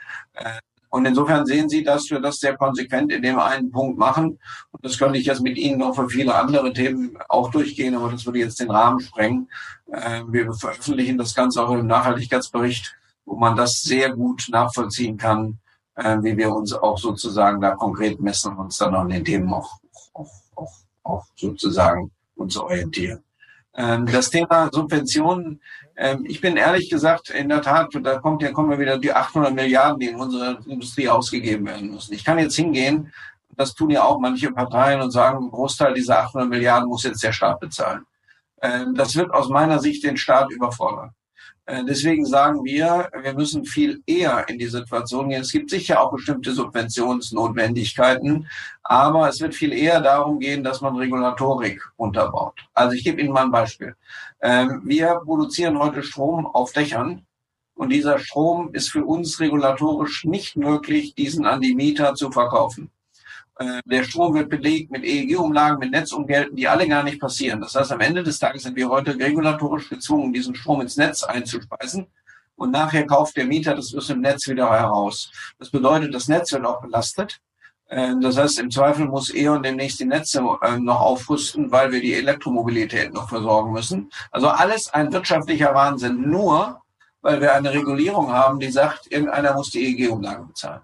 Und insofern sehen Sie, dass wir das sehr konsequent in dem einen Punkt machen. Und das könnte ich jetzt mit Ihnen noch für viele andere Themen auch durchgehen, aber das würde jetzt den Rahmen sprengen. Ähm, wir veröffentlichen das Ganze auch im Nachhaltigkeitsbericht, wo man das sehr gut nachvollziehen kann, äh, wie wir uns auch sozusagen da konkret messen und uns dann an den Themen auch, auch, auch, auch sozusagen uns orientieren. Ähm, das Thema Subventionen, ähm, ich bin ehrlich gesagt, in der Tat, da kommt ja, kommen ja wieder die 800 Milliarden, die in unserer Industrie ausgegeben werden müssen. Ich kann jetzt hingehen, das tun ja auch manche Parteien und sagen, ein Großteil dieser 800 Milliarden muss jetzt der Staat bezahlen. Ähm, das wird aus meiner Sicht den Staat überfordern. Äh, deswegen sagen wir, wir müssen viel eher in die Situation gehen. Es gibt sicher auch bestimmte Subventionsnotwendigkeiten, aber es wird viel eher darum gehen, dass man Regulatorik unterbaut. Also ich gebe Ihnen mal ein Beispiel. Ähm, wir produzieren heute Strom auf Dächern und dieser Strom ist für uns regulatorisch nicht möglich, diesen an die Mieter zu verkaufen. Äh, der Strom wird belegt mit EEG-Umlagen, mit Netzumgelten, die alle gar nicht passieren. Das heißt, am Ende des Tages sind wir heute regulatorisch gezwungen, diesen Strom ins Netz einzuspeisen. Und nachher kauft der Mieter das aus dem Netz wieder heraus. Das bedeutet, das Netz wird auch belastet. Äh, das heißt, im Zweifel muss E.ON demnächst die Netze äh, noch aufrüsten, weil wir die Elektromobilität noch versorgen müssen. Also alles ein wirtschaftlicher Wahnsinn, nur weil wir eine Regulierung haben, die sagt, irgendeiner muss die EEG-Umlage bezahlen.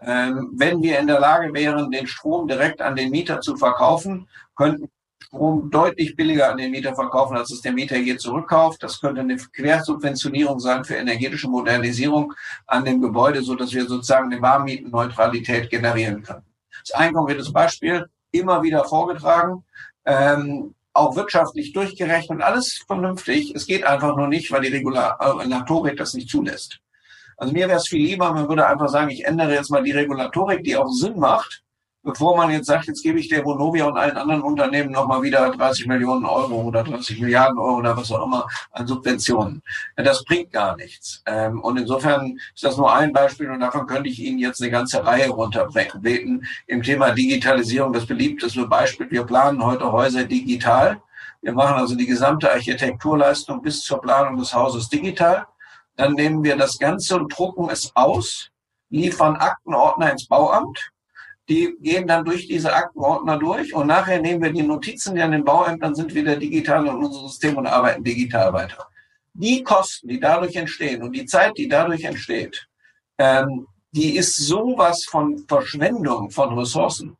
Ähm, wenn wir in der Lage wären, den Strom direkt an den Mieter zu verkaufen, könnten Strom deutlich billiger an den Mieter verkaufen, als es der Mieter hier zurückkauft. Das könnte eine Quersubventionierung sein für energetische Modernisierung an dem Gebäude, so dass wir sozusagen eine Warmmietenneutralität generieren können. Das ist ein konkretes Beispiel, immer wieder vorgetragen, ähm, auch wirtschaftlich durchgerechnet, alles vernünftig. Es geht einfach nur nicht, weil die Regulatorik das nicht zulässt. Also mir wäre es viel lieber, man würde einfach sagen, ich ändere jetzt mal die Regulatorik, die auch Sinn macht, bevor man jetzt sagt, jetzt gebe ich der Vonovia und allen anderen Unternehmen nochmal wieder 30 Millionen Euro oder 30 Milliarden Euro oder was auch immer an Subventionen. Das bringt gar nichts. Ähm, und insofern ist das nur ein Beispiel und davon könnte ich Ihnen jetzt eine ganze Reihe runterbeten. Im Thema Digitalisierung, das beliebteste Beispiel, wir planen heute Häuser digital. Wir machen also die gesamte Architekturleistung bis zur Planung des Hauses digital. Dann nehmen wir das Ganze und drucken es aus, liefern Aktenordner ins Bauamt. Die gehen dann durch diese Aktenordner durch und nachher nehmen wir die Notizen, die an den Bauämtern sind, wieder digital in unser System und arbeiten digital weiter. Die Kosten, die dadurch entstehen und die Zeit, die dadurch entsteht, ähm, die ist sowas von Verschwendung von Ressourcen.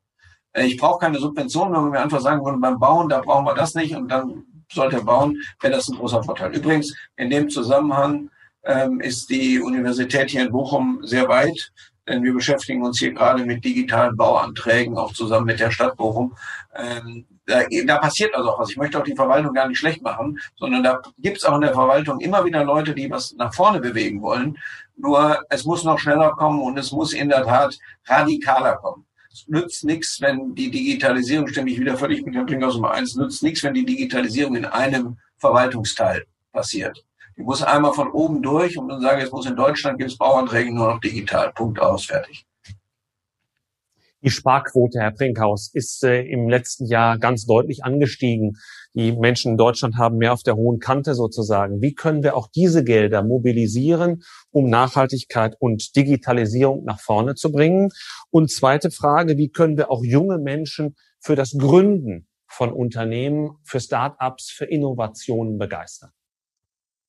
Äh, ich brauche keine Subventionen, wenn wir einfach sagen würden, beim Bauen, da brauchen wir das nicht und dann sollte er bauen, wäre das ein großer Vorteil. Übrigens, in dem Zusammenhang ähm, ist die Universität hier in Bochum sehr weit, denn wir beschäftigen uns hier gerade mit digitalen Bauanträgen, auch zusammen mit der Stadt Bochum. Ähm, da, da passiert also auch was. Ich möchte auch die Verwaltung gar nicht schlecht machen, sondern da gibt es auch in der Verwaltung immer wieder Leute, die was nach vorne bewegen wollen. Nur es muss noch schneller kommen und es muss in der Tat radikaler kommen. Es nützt nichts, wenn die Digitalisierung, stimme ich wieder völlig mit Herrn Brinkhaus um eins, nützt nichts, wenn die Digitalisierung in einem Verwaltungsteil passiert. Die muss einmal von oben durch und dann sage, es muss in Deutschland gibt es Bauanträge nur noch digital. Punkt aus, fertig. Die Sparquote, Herr Brinkhaus, ist äh, im letzten Jahr ganz deutlich angestiegen. Die Menschen in Deutschland haben mehr auf der hohen Kante sozusagen. Wie können wir auch diese Gelder mobilisieren, um Nachhaltigkeit und Digitalisierung nach vorne zu bringen? Und zweite Frage, wie können wir auch junge Menschen für das Gründen von Unternehmen, für Start-ups, für Innovationen begeistern?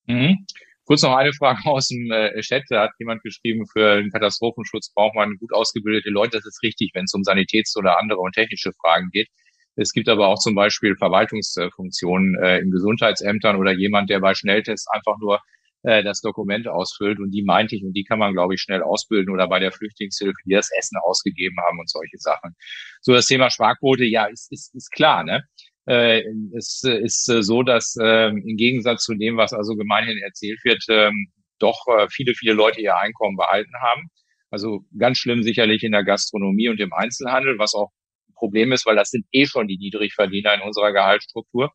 Mhm. Kurz noch eine Frage aus dem äh, Chat. Da hat jemand geschrieben, für den Katastrophenschutz braucht man gut ausgebildete Leute. Das ist richtig, wenn es um Sanitäts- oder andere und technische Fragen geht. Es gibt aber auch zum Beispiel Verwaltungsfunktionen äh, in Gesundheitsämtern oder jemand, der bei Schnelltests einfach nur äh, das Dokument ausfüllt. Und die meinte ich, und die kann man, glaube ich, schnell ausbilden oder bei der Flüchtlingshilfe, die das Essen ausgegeben haben und solche Sachen. So, das Thema Sparquote, ja, ist, ist, ist klar, ne? Äh, es ist äh, so, dass äh, im Gegensatz zu dem, was also gemeinhin erzählt wird, ähm, doch äh, viele, viele Leute ihr Einkommen behalten haben. Also ganz schlimm sicherlich in der Gastronomie und im Einzelhandel, was auch ein Problem ist, weil das sind eh schon die Niedrigverdiener in unserer Gehaltsstruktur.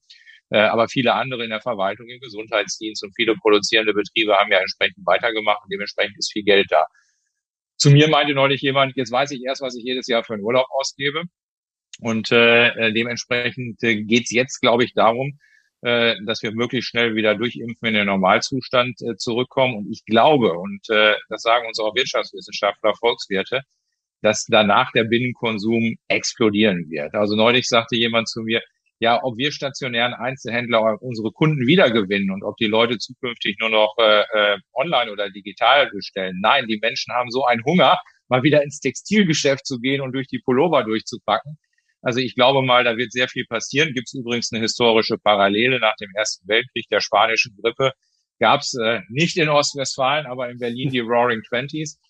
Äh, aber viele andere in der Verwaltung, im Gesundheitsdienst und viele produzierende Betriebe haben ja entsprechend weitergemacht und dementsprechend ist viel Geld da. Zu mir meinte neulich jemand, jetzt weiß ich erst, was ich jedes Jahr für einen Urlaub ausgebe. Und äh, äh dementsprechend äh, geht es jetzt, glaube ich, darum, äh, dass wir möglichst schnell wieder durchimpfen in den Normalzustand äh, zurückkommen. Und ich glaube, und äh, das sagen uns auch Wirtschaftswissenschaftler, Volkswirte, dass danach der Binnenkonsum explodieren wird. Also neulich sagte jemand zu mir, ja, ob wir stationären Einzelhändler unsere Kunden wiedergewinnen und ob die Leute zukünftig nur noch äh, äh, online oder digital bestellen. Nein, die Menschen haben so einen Hunger, mal wieder ins Textilgeschäft zu gehen und durch die Pullover durchzupacken. Also ich glaube mal, da wird sehr viel passieren. Gibt es übrigens eine historische Parallele nach dem Ersten Weltkrieg der spanischen Grippe. Gab es äh, nicht in Ostwestfalen, aber in Berlin die Roaring Twenties.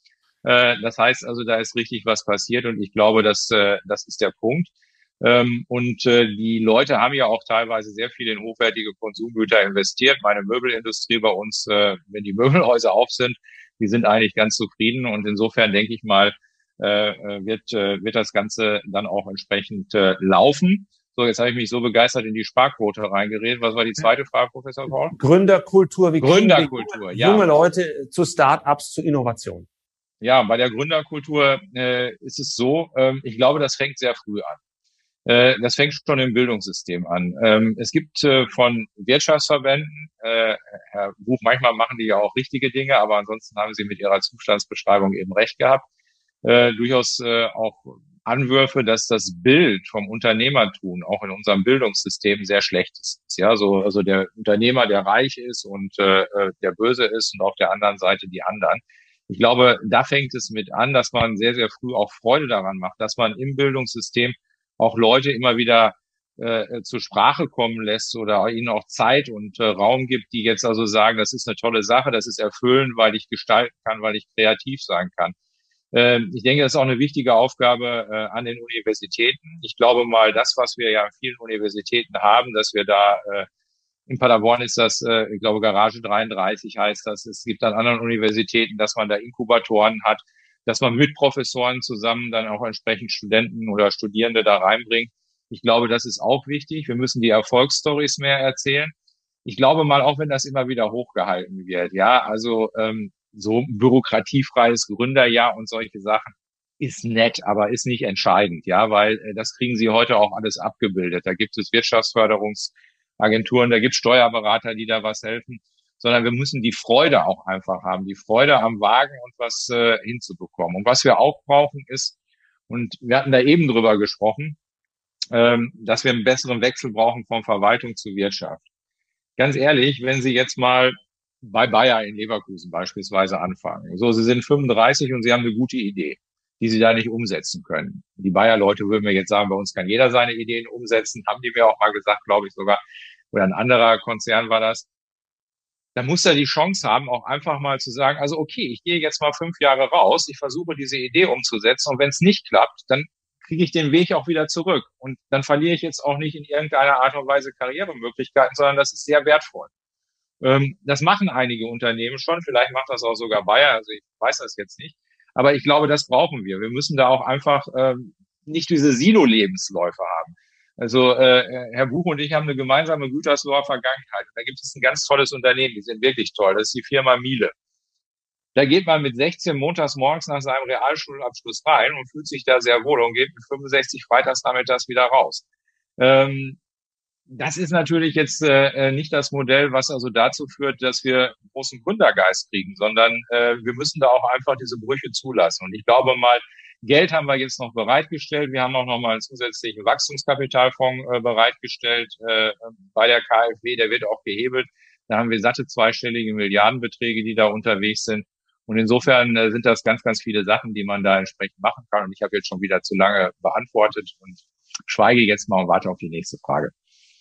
Äh, das heißt also, da ist richtig was passiert und ich glaube, dass äh, das ist der Punkt. Ähm, und äh, die Leute haben ja auch teilweise sehr viel in hochwertige Konsumgüter investiert. Meine Möbelindustrie bei uns, äh, wenn die Möbelhäuser auf sind, die sind eigentlich ganz zufrieden. Und insofern denke ich mal, äh, äh wird, äh, wird das Ganze dann auch entsprechend äh, laufen. So, jetzt habe ich mich so begeistert in die Sparquote reingeredet. Was war die zweite Frage, Professor Paul? Gründerkultur. Wie Gründerkultur, ja. Junge Leute zu Start-ups, zu Innovation. Ja, bei der Gründerkultur äh, ist es so, ähm, ich glaube, das fängt sehr früh an. Äh, das fängt schon im Bildungssystem an. Ähm, es gibt äh, von Wirtschaftsverbänden, äh, Herr Buch, manchmal machen die ja auch richtige Dinge, aber ansonsten haben sie mit ihrer Zustandsbeschreibung eben recht gehabt, äh, durchaus äh, auch Anwürfe, dass das Bild vom Unternehmertum auch in unserem Bildungssystem sehr schlecht ist. Ja, so also der Unternehmer, der reich ist und äh, äh, der böse ist und auf der anderen Seite die anderen. Ich glaube, da fängt es mit an, dass man sehr, sehr früh auch Freude daran macht, dass man im Bildungssystem auch Leute immer wieder äh, zur Sprache kommen lässt oder ihnen auch Zeit und äh, Raum gibt, die jetzt also sagen, das ist eine tolle Sache, das ist erfüllend, weil ich gestalten kann, weil ich kreativ sein kann. Ähm, ich denke, das ist auch eine wichtige Aufgabe äh, an den Universitäten. Ich glaube mal, das, was wir ja an vielen Universitäten haben, dass wir da äh, in Paderborn ist das, äh, ich glaube, Garage 33 heißt das. Es gibt an anderen Universitäten, dass man da Inkubatoren hat, dass man mit Professoren zusammen dann auch entsprechend Studenten oder Studierende da reinbringt. Ich glaube, das ist auch wichtig. Wir müssen die Erfolgsstories mehr erzählen. Ich glaube mal, auch wenn das immer wieder hochgehalten wird, ja, also ähm, so bürokratiefreies Gründerjahr und solche Sachen ist nett, aber ist nicht entscheidend, ja, weil äh, das kriegen Sie heute auch alles abgebildet. Da gibt es Wirtschaftsförderungsagenturen, da gibt es Steuerberater, die da was helfen sondern wir müssen die Freude auch einfach haben, die Freude am Wagen und was äh, hinzubekommen. Und was wir auch brauchen ist, und wir hatten da eben drüber gesprochen, ähm, dass wir einen besseren Wechsel brauchen von Verwaltung zu Wirtschaft. Ganz ehrlich, wenn Sie jetzt mal bei Bayer in Leverkusen beispielsweise anfangen. So, Sie sind 35 und Sie haben eine gute Idee, die Sie da nicht umsetzen können. Die Bayer-Leute würden mir jetzt sagen, bei uns kann jeder seine Ideen umsetzen, haben die mir auch mal gesagt, glaube ich sogar, oder ein anderer Konzern war das dann muss er die Chance haben, auch einfach mal zu sagen, also okay, ich gehe jetzt mal fünf Jahre raus, ich versuche diese Idee umzusetzen und wenn es nicht klappt, dann kriege ich den Weg auch wieder zurück. Und dann verliere ich jetzt auch nicht in irgendeiner Art und Weise Karrieremöglichkeiten, sondern das ist sehr wertvoll. Ähm, das machen einige Unternehmen schon, vielleicht macht das auch sogar Bayer, also ich weiß das jetzt nicht. Aber ich glaube, das brauchen wir. Wir müssen da auch einfach ähm, nicht diese Silo-Lebensläufe haben. Also äh, Herr Buch und ich haben eine gemeinsame Gütersloher Vergangenheit. Da gibt es ein ganz tolles Unternehmen, die sind wirklich toll. Das ist die Firma Miele. Da geht man mit 16 montags morgens nach seinem Realschulabschluss rein und fühlt sich da sehr wohl und geht mit 65 freitags nachmittags wieder raus. Ähm, das ist natürlich jetzt äh, äh, nicht das Modell, was also dazu führt, dass wir großen Gründergeist kriegen, sondern äh, wir müssen da auch einfach diese Brüche zulassen. Und ich glaube mal, Geld haben wir jetzt noch bereitgestellt. Wir haben auch noch mal einen zusätzlichen Wachstumskapitalfonds äh, bereitgestellt äh, bei der KfW. Der wird auch gehebelt. Da haben wir satte zweistellige Milliardenbeträge, die da unterwegs sind. Und insofern äh, sind das ganz, ganz viele Sachen, die man da entsprechend machen kann. Und ich habe jetzt schon wieder zu lange beantwortet und schweige jetzt mal und warte auf die nächste Frage.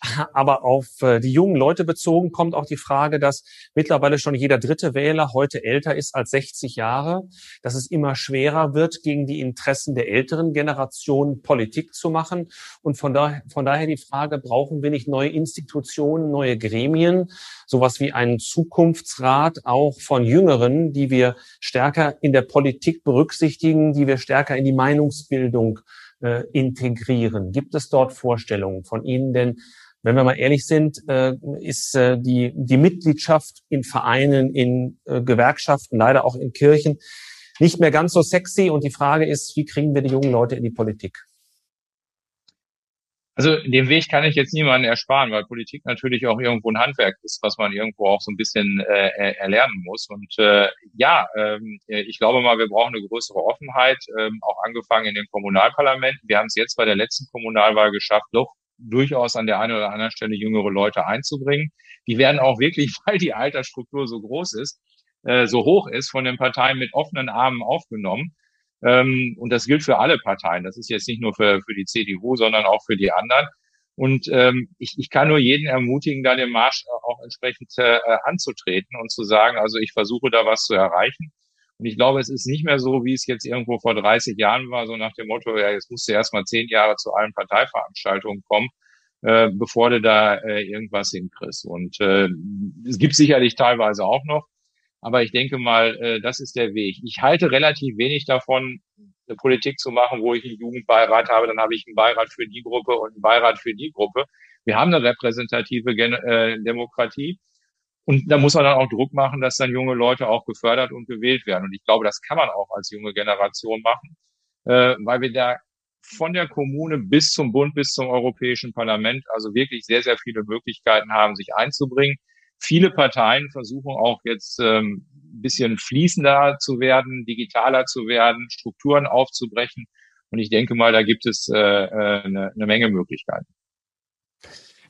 Aber auf äh, die jungen Leute bezogen kommt auch die Frage, dass mittlerweile schon jeder dritte Wähler heute älter ist als 60 Jahre, dass es immer schwerer wird, gegen die Interessen der älteren Generation Politik zu machen. Und von, daher, von daher die Frage, brauchen wir nicht neue Institutionen, neue Gremien, sowas wie einen Zukunftsrat auch von Jüngeren, die wir stärker in der Politik berücksichtigen, die wir stärker in die Meinungsbildung äh, integrieren? Gibt es dort Vorstellungen von Ihnen? Denn Wenn wir mal ehrlich sind, äh, ist äh, die, die Mitgliedschaft in Vereinen, in äh, Gewerkschaften, leider auch in Kirchen nicht mehr ganz so sexy. Und die Frage ist, wie kriegen wir die jungen Leute in die Politik? Also den Weg kann ich jetzt niemanden ersparen, weil Politik natürlich auch irgendwo ein Handwerk ist, was man irgendwo auch so ein bisschen äh, erlernen muss. Und äh, ja, ähm, ich glaube mal, wir brauchen eine größere Offenheit, ähm, auch angefangen in den Kommunalparlamenten. Wir haben es jetzt bei der letzten Kommunalwahl geschafft, doch durchaus an der einen oder anderen Stelle jüngere Leute einzubringen. Die werden auch wirklich, weil die Altersstruktur so groß ist, äh, so hoch ist, von den Parteien mit offenen Armen aufgenommen. Ähm, und das gilt für alle Parteien. Das ist jetzt nicht nur für, für die CDU, sondern auch für die anderen. Und ähm, ich, ich kann nur jeden ermutigen, da den Marsch auch entsprechend äh, anzutreten und zu sagen, also ich versuche da was zu erreichen. Und ich glaube, es ist nicht mehr so, wie es jetzt irgendwo vor 30 Jahren war, so nach dem Motto, ja, jetzt musst du erst mal zehn Jahre zu allen Parteiveranstaltungen kommen, äh, bevor du da äh, irgendwas hinkriegst. Und äh, es gibt sicherlich teilweise auch noch, aber ich denke mal, äh, das ist der Weg. Ich halte relativ wenig davon, eine Politik zu machen, wo ich einen Jugendbeirat habe, dann habe ich einen Beirat für die Gruppe und einen Beirat für die Gruppe. Wir haben eine repräsentative Gen äh, Demokratie. Und da muss man dann auch Druck machen, dass dann junge Leute auch gefördert und gewählt werden. Und ich glaube, das kann man auch als junge Generation machen, äh, weil wir da von der Kommune bis zum Bund, bis zum Europäischen Parlament also wirklich sehr, sehr viele Möglichkeiten haben, sich einzubringen. Viele Parteien versuchen auch jetzt ähm, ein bisschen fließender zu werden, digitaler zu werden, Strukturen aufzubrechen. Und ich denke mal, da gibt es äh, äh, eine, eine Menge Möglichkeiten.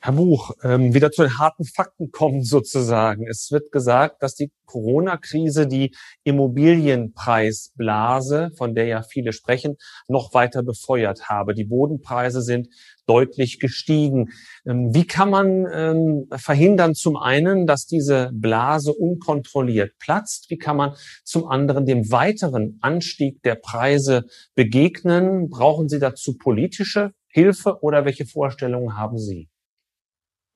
Herr Buch, ähm, wieder zu den harten Fakten kommen sozusagen. Es wird gesagt, dass die Corona-Krise die Immobilienpreisblase, von der ja viele sprechen, noch weiter befeuert habe. Die Bodenpreise sind deutlich gestiegen. Ähm, wie kann man ähm, verhindern zum einen, dass diese Blase unkontrolliert platzt? Wie kann man zum anderen dem weiteren Anstieg der Preise begegnen? Brauchen Sie dazu politische Hilfe oder welche Vorstellungen haben Sie?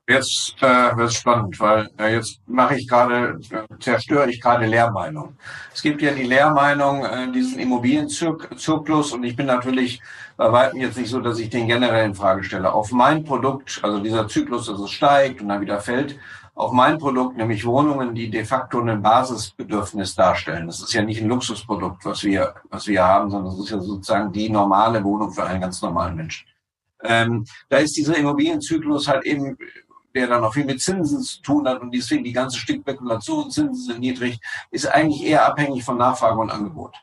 Jetzt äh, wird spannend, weil äh, jetzt mache ich gerade, äh, zerstöre ich gerade Lehrmeinung. Es gibt ja die Lehrmeinung, äh, diesen Immobilienzyklus und ich bin natürlich bei weitem jetzt nicht so, dass ich den generell in Frage stelle. Auf mein Produkt, also dieser Zyklus, dass es steigt und dann wieder fällt, auf mein Produkt, nämlich Wohnungen, die de facto ein Basisbedürfnis darstellen. Das ist ja nicht ein Luxusprodukt, was wir, was wir haben, sondern es ist ja sozusagen die normale Wohnung für einen ganz normalen Menschen. Ähm, da ist dieser Immobilienzyklus halt eben der dann auch viel mit Zinsen zu tun hat und deswegen die ganze Spekulation, Zinsen sind niedrig, ist eigentlich eher abhängig von Nachfrage und Angebot.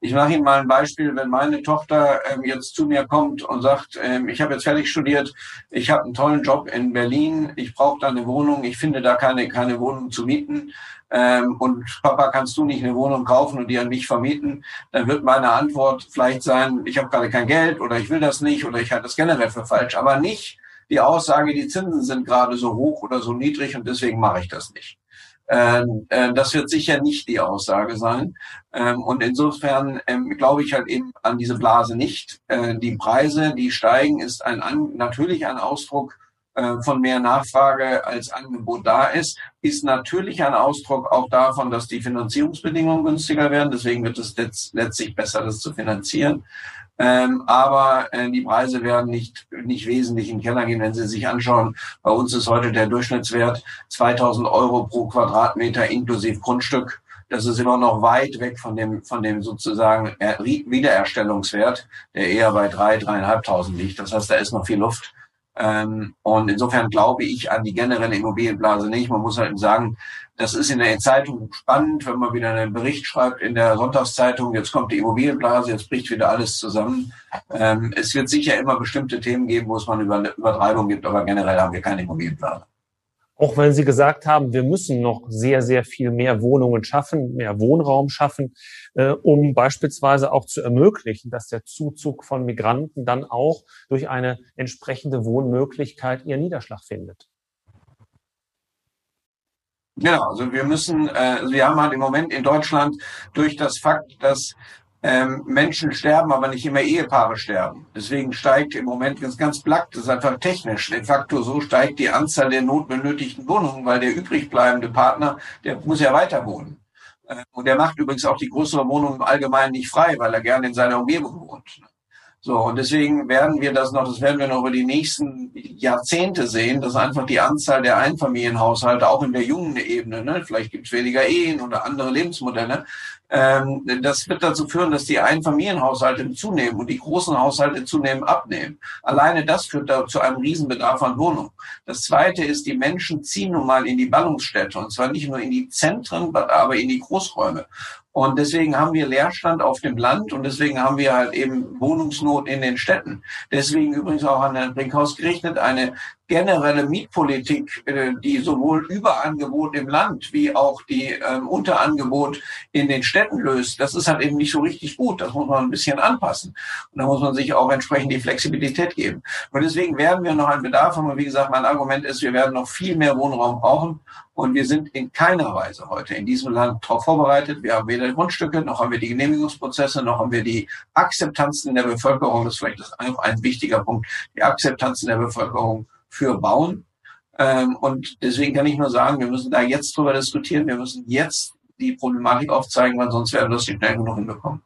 Ich mache Ihnen mal ein Beispiel, wenn meine Tochter ähm, jetzt zu mir kommt und sagt, ähm, ich habe jetzt fertig studiert, ich habe einen tollen Job in Berlin, ich brauche da eine Wohnung, ich finde da keine, keine Wohnung zu mieten ähm, und Papa, kannst du nicht eine Wohnung kaufen und die an mich vermieten, dann wird meine Antwort vielleicht sein, ich habe gerade kein Geld oder ich will das nicht oder ich halte das generell für falsch, aber nicht, die Aussage, die Zinsen sind gerade so hoch oder so niedrig und deswegen mache ich das nicht. Ähm, äh, das wird sicher nicht die Aussage sein. Ähm, und insofern ähm, glaube ich halt eben an diese Blase nicht. Äh, die Preise, die steigen, ist ein natürlich ein Ausdruck äh, von mehr Nachfrage als Angebot da ist, ist natürlich ein Ausdruck auch davon, dass die Finanzierungsbedingungen günstiger werden. Deswegen wird es letztlich besser, das zu finanzieren. Ähm, aber äh, die Preise werden nicht, nicht wesentlich in Keller gehen, wenn Sie sich anschauen. Bei uns ist heute der Durchschnittswert 2000 Euro pro Quadratmeter inklusive Grundstück. Das ist immer noch weit weg von dem, von dem sozusagen Wiedererstellungswert, der eher bei drei, dreieinhalbtausend liegt. Das heißt, da ist noch viel Luft. Ähm, und insofern glaube ich an die generelle Immobilienblase nicht. Man muss halt sagen, das ist in der Zeitung spannend, wenn man wieder einen Bericht schreibt in der Sonntagszeitung, jetzt kommt die Immobilienblase, jetzt bricht wieder alles zusammen. Ähm, es wird sicher immer bestimmte Themen geben, wo es mal eine Übertreibung gibt, aber generell haben wir keine Immobilienblase. Auch wenn Sie gesagt haben, wir müssen noch sehr, sehr viel mehr Wohnungen schaffen, mehr Wohnraum schaffen, äh, um beispielsweise auch zu ermöglichen, dass der Zuzug von Migranten dann auch durch eine entsprechende Wohnmöglichkeit ihren Niederschlag findet. Genau, also wir müssen, äh, wir haben halt im Moment in Deutschland durch das Fakt, dass ähm, Menschen sterben, aber nicht immer Ehepaare sterben. Deswegen steigt im Moment ganz, ganz platt, das ist einfach technisch. De facto so steigt die Anzahl der notbenötigten Wohnungen, weil der übrig bleibende Partner, der muss ja weiter wohnen. Äh, und der macht übrigens auch die größere Wohnung im Allgemeinen nicht frei, weil er gerne in seiner Umgebung wohnt. So, und deswegen werden wir das noch, das werden wir noch über die nächsten Jahrzehnte sehen, dass einfach die Anzahl der Einfamilienhaushalte auch in der jungen Ebene, ne, vielleicht gibt es weniger Ehen oder andere Lebensmodelle, ähm, das wird dazu führen, dass die Einfamilienhaushalte zunehmen und die großen Haushalte zunehmend abnehmen. Alleine das führt da zu einem Riesenbedarf an Wohnungen. Das Zweite ist, die Menschen ziehen nun mal in die Ballungsstädte und zwar nicht nur in die Zentren, aber in die Großräume. Und deswegen haben wir Leerstand auf dem Land und deswegen haben wir halt eben Wohnungsnot in den Städten. Deswegen übrigens auch an Herrn Brinkhaus gerichtet eine generelle Mietpolitik, äh, die sowohl Überangebot im Land wie auch die ähm, Unterangebot in den Städten löst, das ist halt eben nicht so richtig gut. Das muss man ein bisschen anpassen. Und da muss man sich auch entsprechend die Flexibilität geben. Und deswegen werden wir noch einen Bedarf haben. Und wie gesagt, mein Argument ist, wir werden noch viel mehr Wohnraum brauchen. Und wir sind in keiner Weise heute in diesem Land darauf vorbereitet. Wir haben weder Grundstücke, noch haben wir die Genehmigungsprozesse, noch haben wir die Akzeptanzen der Bevölkerung. Das ist vielleicht auch ein wichtiger Punkt. Die Akzeptanzen der Bevölkerung für bauen. Ähm, und deswegen kann ich nur sagen, wir müssen da jetzt drüber diskutieren. Wir müssen jetzt die Problematik aufzeigen, weil sonst werden wir das nicht schnell genug hinbekommen.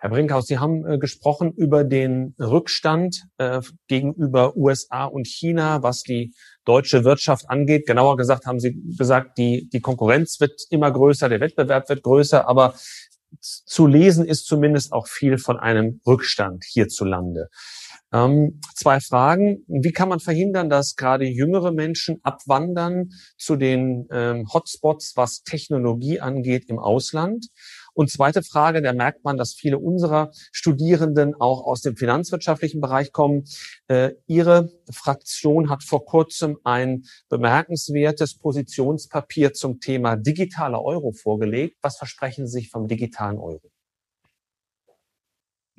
Herr Brinkhaus, Sie haben äh, gesprochen über den Rückstand äh, gegenüber USA und China, was die deutsche Wirtschaft angeht. Genauer gesagt haben Sie gesagt, die, die Konkurrenz wird immer größer, der Wettbewerb wird größer, aber zu lesen ist zumindest auch viel von einem Rückstand hierzulande. Ähm, zwei Fragen. Wie kann man verhindern, dass gerade jüngere Menschen abwandern zu den ähm, Hotspots, was Technologie angeht im Ausland? Und zweite Frage, da merkt man, dass viele unserer Studierenden auch aus dem finanzwirtschaftlichen Bereich kommen. Äh, Ihre Fraktion hat vor kurzem ein bemerkenswertes Positionspapier zum Thema digitaler Euro vorgelegt. Was versprechen Sie sich vom digitalen Euro?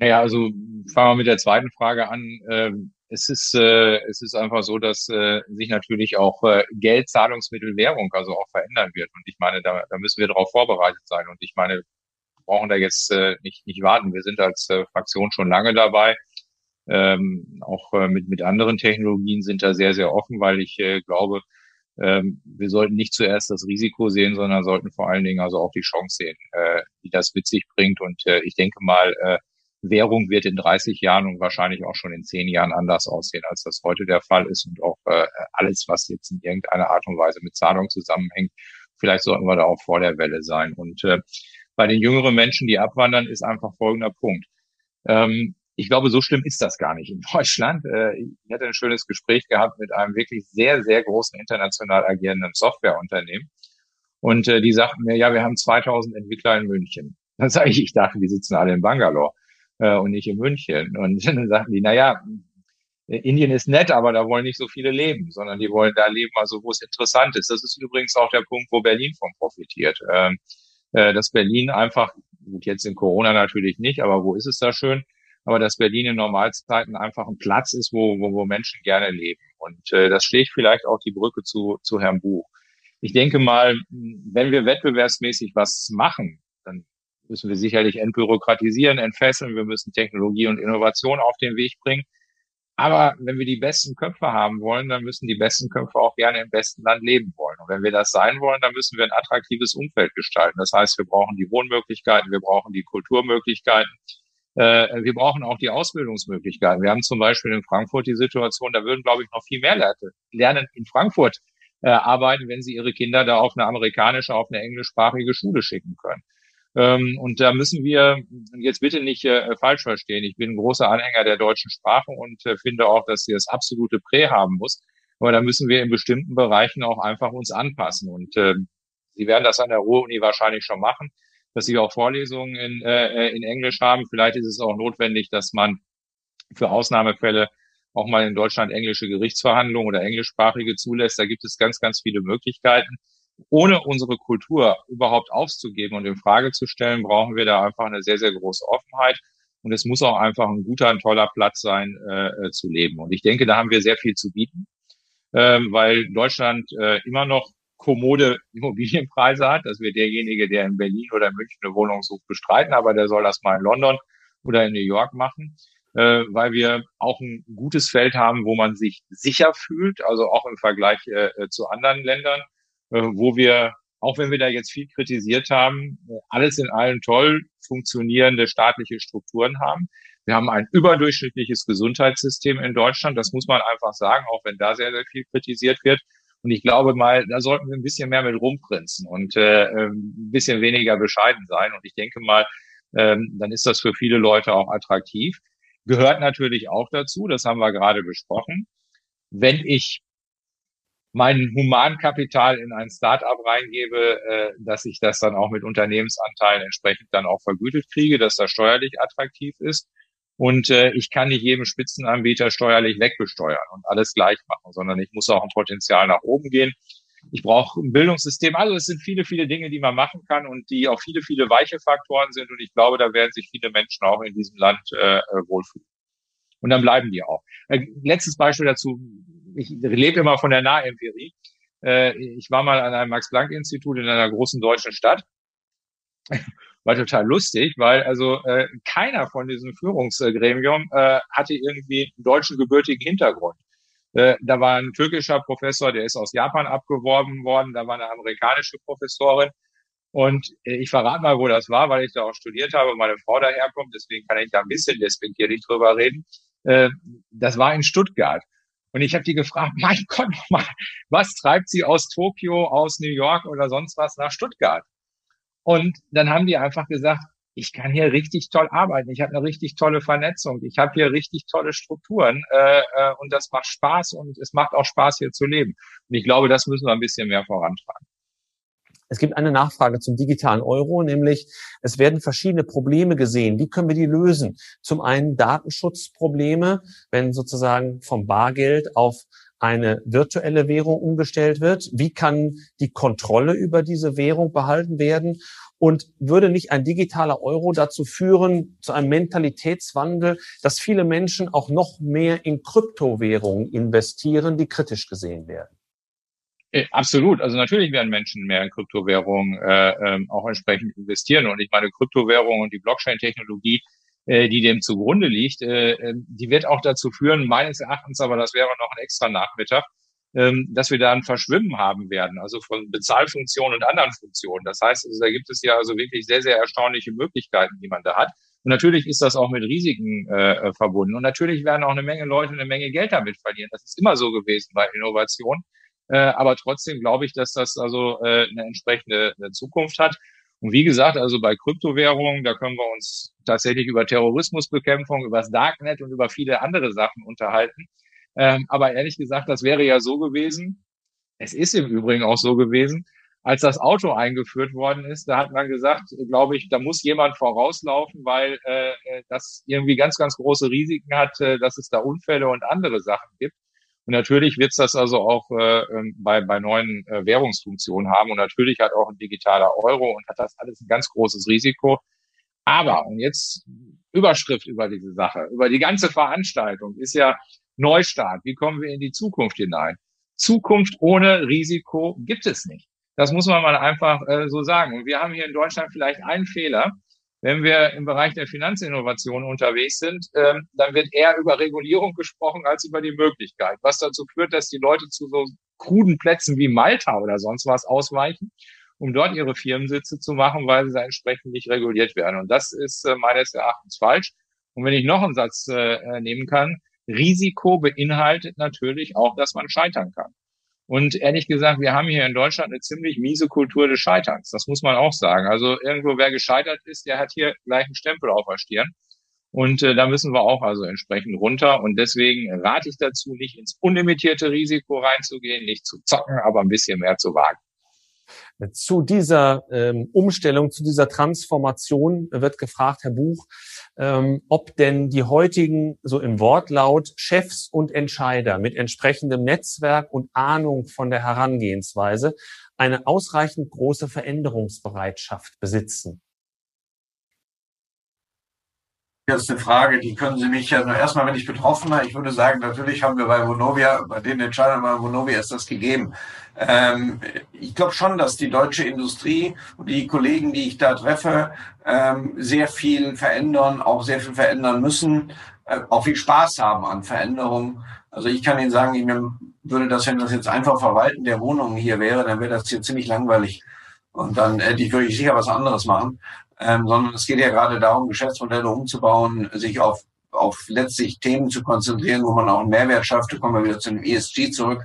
Naja, also fangen wir mit der zweiten Frage an. Ähm, es ist, äh, es ist einfach so, dass äh, sich natürlich auch äh, Geld, Zahlungsmittel, Währung also auch verändern wird. Und ich meine, da, da müssen wir darauf vorbereitet sein. Und ich meine, wir brauchen da jetzt nicht, nicht warten. Wir sind als Fraktion schon lange dabei. Ähm, auch äh, mit, mit anderen Technologien sind da sehr, sehr offen, weil ich äh, glaube, ähm, wir sollten nicht zuerst das Risiko sehen, sondern sollten vor allen Dingen also auch die Chance sehen, äh, die das mit sich bringt. Und äh, ich denke mal, äh, Währung wird in 30 Jahren und wahrscheinlich auch schon in 10 Jahren anders aussehen, als das heute der Fall ist. Und auch äh, alles, was jetzt in irgendeiner Art und Weise mit Zahlung zusammenhängt, vielleicht sollten wir da auch vor der Welle sein. Und äh, bei den jüngeren Menschen, die abwandern, ist einfach folgender Punkt. Ähm, ich glaube, so schlimm ist das gar nicht in Deutschland. Äh, ich hatte ein schönes Gespräch gehabt mit einem wirklich sehr, sehr großen international agierenden Softwareunternehmen. Und äh, die sagten mir, ja, wir haben 2000 Entwickler in München. Dann sage ich, ich dachte, die sitzen alle in Bangalore äh, und nicht in München. Und dann sagten die, na ja, Indien ist nett, aber da wollen nicht so viele leben, sondern die wollen da leben, also wo es interessant ist. Das ist übrigens auch der Punkt, wo Berlin von profitiert. Ähm, äh, dass Berlin einfach, gut, jetzt in Corona natürlich nicht, aber wo ist es da schön? Aber dass Berlin in Normalzeiten einfach ein Platz ist, wo, wo, wo Menschen gerne leben. Und äh, das schlägt vielleicht auch die Brücke zu, zu Herrn Buch. Ich denke mal, wenn wir wettbewerbsmäßig was machen, dann müssen wir sicherlich entbürokratisieren, entfesseln, wir müssen Technologie und Innovation auf den Weg bringen. Aber wenn wir die besten Köpfe haben wollen, dann müssen die besten Köpfe auch gerne im besten Land leben wollen. Und wenn wir das sein wollen, dann müssen wir ein attraktives Umfeld gestalten. Das heißt, wir brauchen die Wohnmöglichkeiten, wir brauchen die Kulturmöglichkeiten, äh, wir brauchen auch die Ausbildungsmöglichkeiten. Wir haben zum Beispiel in Frankfurt die Situation, da würden, glaube ich, noch viel mehr Leute lernen in Frankfurt äh, arbeiten, wenn sie ihre Kinder da auf eine amerikanische, auf eine englischsprachige Schule schicken können. Ähm, und da müssen wir jetzt bitte nicht äh, falsch verstehen. Ich bin ein großer Anhänger der deutschen Sprache und äh, finde auch, dass sie das absolute Prä haben muss. Aber da müssen wir in bestimmten Bereichen auch einfach uns anpassen. Und äh, Sie werden das an der Ruhr-Uni wahrscheinlich schon machen, dass Sie auch Vorlesungen in, äh, in Englisch haben. Vielleicht ist es auch notwendig, dass man für Ausnahmefälle auch mal in Deutschland englische Gerichtsverhandlungen oder englischsprachige zulässt. Da gibt es ganz, ganz viele Möglichkeiten ohne unsere Kultur überhaupt aufzugeben und in Frage zu stellen, brauchen wir da einfach eine sehr, sehr große Offenheit. Und es muss auch einfach ein guter, ein toller Platz sein, äh, zu leben. Und ich denke, da haben wir sehr viel zu bieten, äh, weil Deutschland äh, immer noch kommode Immobilienpreise hat. Das wird derjenige, der in Berlin oder München eine Wohnung sucht, bestreiten, aber der soll das mal in London oder in New York machen, äh, weil wir auch ein gutes Feld haben, wo man sich sicher fühlt, also auch im Vergleich äh, äh zu anderen Ländern wo wir, auch wenn wir da jetzt viel kritisiert haben, alles in allem toll funktionierende staatliche Strukturen haben. Wir haben ein überdurchschnittliches Gesundheitssystem in Deutschland. Das muss man einfach sagen, auch wenn da sehr, sehr viel kritisiert wird. Und ich glaube mal, da sollten wir ein bisschen mehr mit rumprinzen und äh, ähm, ein bisschen weniger bescheiden sein. Und ich denke mal, ähm, dann ist das für viele Leute auch attraktiv. Gehört natürlich auch dazu, das haben wir gerade besprochen. Wenn ich mein Humankapital in ein Startup reingebe, äh, dass ich das dann auch mit Unternehmensanteilen entsprechend dann auch vergütet kriege, dass das steuerlich attraktiv ist. Und äh, ich kann nicht jedem Spitzenanbieter steuerlich wegbesteuern und alles gleich machen, sondern ich muss auch ein Potenzial nach oben gehen. Ich brauche ein Bildungssystem. Also es sind viele, viele Dinge, die man machen kann und die auch viele, viele weiche Faktoren sind. Und ich glaube, da werden sich viele Menschen auch in diesem Land äh, wohlfühlen. Und dann bleiben die auch. Äh, letztes Beispiel dazu. Ich lebe immer von der Nahempirie. Äh, ich war mal an einem Max-Planck-Institut in einer großen deutschen Stadt war total lustig, weil also äh, keiner von diesem Führungsgremium äh, hatte irgendwie einen deutschen gebürtigen Hintergrund. Äh, da war ein türkischer Professor, der ist aus Japan abgeworben worden, da war eine amerikanische Professorin. Und äh, ich verrate mal, wo das war, weil ich da auch studiert habe und meine Frau daherkommt, deswegen kann ich da ein bisschen despektierlich drüber reden. Äh, das war in Stuttgart. Und ich habe die gefragt, mein Gott, was treibt sie aus Tokio, aus New York oder sonst was nach Stuttgart? Und dann haben die einfach gesagt, ich kann hier richtig toll arbeiten, ich habe eine richtig tolle Vernetzung, ich habe hier richtig tolle Strukturen äh, äh, und das macht Spaß und es macht auch Spaß hier zu leben. Und ich glaube, das müssen wir ein bisschen mehr vorantragen. Es gibt eine Nachfrage zum digitalen Euro, nämlich es werden verschiedene Probleme gesehen. Wie können wir die lösen? Zum einen Datenschutzprobleme, wenn sozusagen vom Bargeld auf eine virtuelle Währung umgestellt wird? Wie kann die Kontrolle über diese Währung behalten werden? Und würde nicht ein digitaler Euro dazu führen, zu einem Mentalitätswandel, dass viele Menschen auch noch mehr in Kryptowährungen investieren, die kritisch gesehen werden? Äh, absolut. Also natürlich werden Menschen mehr in Kryptowährungen äh, ähm, auch entsprechend investieren. Und ich meine, Kryptowährungen und die Blockchain-Technologie äh, die dem zugrunde liegt, äh, ähm, die wird auch dazu führen, meines Erachtens, aber das wäre noch ein extra Nachmittag, ähm, dass wir da ein Verschwimmen haben werden, also von Bezahlfunktionen und anderen Funktionen. Das heißt, also, da gibt es ja also wirklich sehr, sehr erstaunliche Möglichkeiten, die man da hat. Und natürlich ist das auch mit Risiken äh, verbunden. Und natürlich werden auch eine Menge Leute eine Menge Geld damit verlieren. Das ist immer so gewesen bei Innovation. Äh, aber trotzdem glaube ich, dass das also äh, eine entsprechende eine Zukunft hat. Und wie gesagt, also bei Kryptowährungen, da können wir uns tatsächlich über Terrorismusbekämpfung, über das Darknet und über viele andere Sachen unterhalten. Ähm, aber ehrlich gesagt, das wäre ja so gewesen. Es ist im Übrigen auch so gewesen, als das Auto eingeführt worden ist, da hat man gesagt, glaube ich, da muss jemand vorauslaufen, weil äh, das irgendwie ganz, ganz große Risiken hat, äh, dass es da Unfälle und andere Sachen gibt. Und natürlich wird es das also auch äh, ähm, bei, bei neuen äh, Währungsfunktionen haben. Und natürlich hat auch ein digitaler Euro und hat das alles ein ganz großes Risiko. Aber, und jetzt Überschrift über diese Sache, über die ganze Veranstaltung ist ja Neustart. Wie kommen wir in die Zukunft hinein? Zukunft ohne Risiko gibt es nicht. Das muss man mal einfach äh, so sagen. Und wir haben hier in Deutschland vielleicht einen Fehler. Wenn wir im Bereich der Finanzinnovation unterwegs sind, ähm, dann wird eher über Regulierung gesprochen als über die Möglichkeit, was dazu führt, dass die Leute zu so kruden Plätzen wie Malta oder sonst was ausweichen, um dort ihre Firmensitze zu machen, weil sie da entsprechend nicht reguliert werden. Und das ist äh, meines Erachtens falsch. Und wenn ich noch einen Satz äh, nehmen kann, Risiko beinhaltet natürlich auch, dass man scheitern kann. Und ehrlich gesagt, wir haben hier in Deutschland eine ziemlich miese Kultur des Scheiterns. Das muss man auch sagen. Also irgendwo, wer gescheitert ist, der hat hier gleich einen Stempel auf der Stirn. Und äh, da müssen wir auch also entsprechend runter. Und deswegen rate ich dazu, nicht ins unlimitierte Risiko reinzugehen, nicht zu zocken, aber ein bisschen mehr zu wagen. Zu dieser ähm, Umstellung, zu dieser Transformation wird gefragt, Herr Buch, ähm, ob denn die heutigen, so im Wortlaut, Chefs und Entscheider mit entsprechendem Netzwerk und Ahnung von der Herangehensweise eine ausreichend große Veränderungsbereitschaft besitzen. Ist eine Frage, die können Sie mich ja nur erstmal, wenn ich Betroffener, ich würde sagen, natürlich haben wir bei Vonovia, bei den Entscheidern bei Vonovia ist das gegeben. Ähm, ich glaube schon, dass die deutsche Industrie und die Kollegen, die ich da treffe, ähm, sehr viel verändern, auch sehr viel verändern müssen, äh, auch viel Spaß haben an Veränderungen. Also ich kann Ihnen sagen, ich würde das, wenn das jetzt einfach Verwalten der Wohnungen hier wäre, dann wäre das hier ziemlich langweilig. Und dann hätte ich, würde ich sicher was anderes machen. Ähm, sondern es geht ja gerade darum, Geschäftsmodelle umzubauen, sich auf auf letztlich Themen zu konzentrieren, wo man auch einen Mehrwert schafft. Da kommen wir wieder zu dem ESG zurück.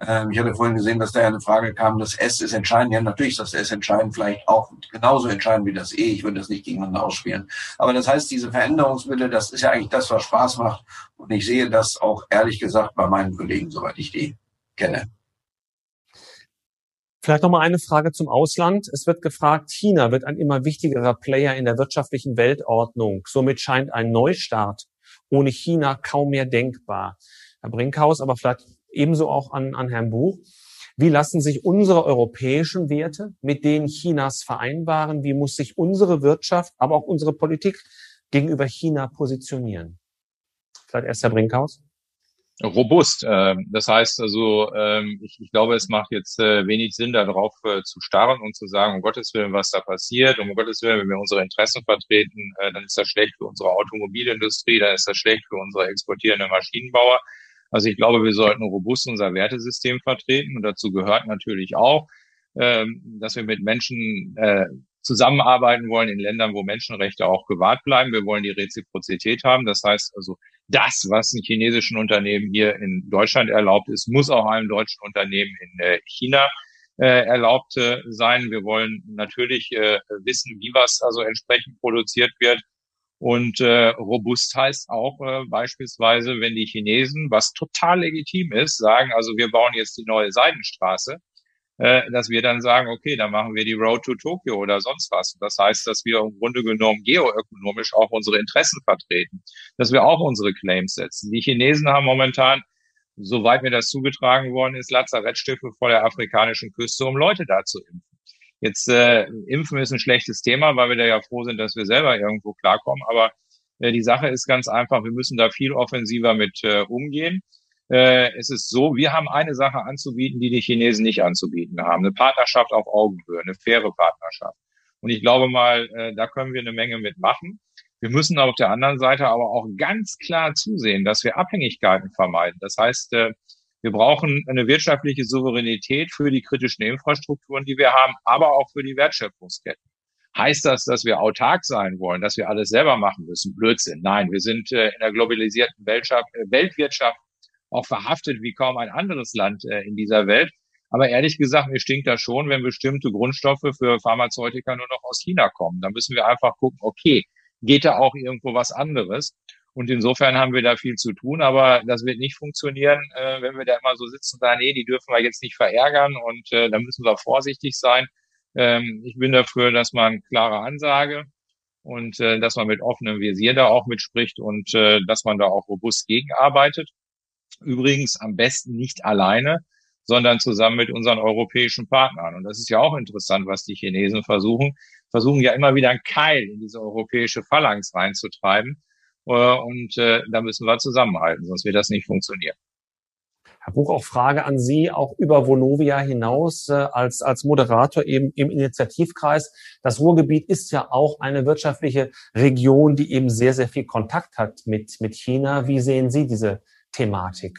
Ähm, ich hatte vorhin gesehen, dass da ja eine Frage kam, das S ist entscheidend. Ja, natürlich ist das S entscheidend, vielleicht auch genauso entscheidend wie das E. Ich würde das nicht gegeneinander ausspielen. Aber das heißt, diese Veränderungswille, das ist ja eigentlich das, was Spaß macht. Und ich sehe das auch ehrlich gesagt bei meinen Kollegen, soweit ich die kenne. Vielleicht noch mal eine Frage zum Ausland. Es wird gefragt, China wird ein immer wichtigerer Player in der wirtschaftlichen Weltordnung. Somit scheint ein Neustart ohne China kaum mehr denkbar. Herr Brinkhaus, aber vielleicht ebenso auch an, an Herrn Buch. Wie lassen sich unsere europäischen Werte mit denen Chinas vereinbaren? Wie muss sich unsere Wirtschaft, aber auch unsere Politik gegenüber China positionieren? Vielleicht erst Herr Brinkhaus. Robust. Ähm, das heißt also, ähm, ich, ich glaube, es macht jetzt äh, wenig Sinn, darauf äh, zu starren und zu sagen, um Gottes Willen, was da passiert, um Gottes Willen, wenn wir unsere Interessen vertreten, äh, dann ist das schlecht für unsere Automobilindustrie, dann ist das schlecht für unsere exportierenden Maschinenbauer. Also ich glaube, wir sollten robust unser Wertesystem vertreten und dazu gehört natürlich auch, ähm, dass wir mit Menschen zusammenarbeiten wollen in Ländern, wo Menschenrechte auch gewahrt bleiben. Wir wollen die Reziprozität haben. Das heißt also, das, was in chinesischen Unternehmen hier in Deutschland erlaubt ist, muss auch einem deutschen Unternehmen in äh, China äh, erlaubt äh, sein. Wir wollen natürlich wissen, wie was also entsprechend produziert wird. Und robust heißt auch beispielsweise, wenn die Chinesen, was total legitim ist, sagen, also wir bauen jetzt die neue Seidenstraße, äh, dass wir dann sagen, okay, dann machen wir die Road to Tokyo oder sonst was. Das heißt, dass wir im Grunde genommen geoökonomisch auch unsere Interessen vertreten, dass wir auch unsere Claims setzen. Die Chinesen haben momentan, soweit mir das zugetragen worden ist, Lazarettstiffe vor der afrikanischen Küste, um Leute da zu impfen. Jetzt äh, Impfen ist ein schlechtes Thema, weil wir da ja froh sind, dass wir selber irgendwo klarkommen. Aber äh, die Sache ist ganz einfach, wir müssen da viel offensiver mit äh, umgehen. Äh, es ist so, wir haben eine Sache anzubieten, die die Chinesen nicht anzubieten haben. Eine Partnerschaft auf Augenhöhe, eine faire Partnerschaft. Und ich glaube mal, äh, da können wir eine Menge mitmachen. Wir müssen auf der anderen Seite aber auch ganz klar zusehen, dass wir Abhängigkeiten vermeiden. Das heißt, äh, wir brauchen eine wirtschaftliche Souveränität für die kritischen Infrastrukturen, die wir haben, aber auch für die Wertschöpfungsketten. Heißt das, dass wir autark sein wollen, dass wir alles selber machen müssen? Blödsinn. Nein, wir sind äh, in der globalisierten äh, Weltwirtschaft auch verhaftet wie kaum ein anderes Land äh, in dieser Welt. Aber ehrlich gesagt, mir stinkt das schon, wenn bestimmte Grundstoffe für Pharmazeutika nur noch aus China kommen. Da müssen wir einfach gucken, okay, geht da auch irgendwo was anderes? Und insofern haben wir da viel zu tun, aber das wird nicht funktionieren, äh, wenn wir da immer so sitzen und sagen, nee, die dürfen wir jetzt nicht verärgern und äh, da müssen wir vorsichtig sein. Ähm, ich bin dafür, dass man klare Ansage und äh, dass man mit offenem Visier da auch mitspricht und äh, dass man da auch robust gegenarbeitet. Übrigens am besten nicht alleine, sondern zusammen mit unseren europäischen Partnern. Und das ist ja auch interessant, was die Chinesen versuchen. Versuchen ja immer wieder einen Keil in diese europäische Phalanx reinzutreiben äh, und äh, da müssen wir zusammenhalten, sonst wird das nicht funktionieren. Herr Buch, auch Frage an Sie, auch über Vonovia hinaus äh, als, als Moderator eben im Initiativkreis. Das Ruhrgebiet ist ja auch eine wirtschaftliche Region, die eben sehr, sehr viel Kontakt hat mit, mit China. Wie sehen Sie diese Thematik?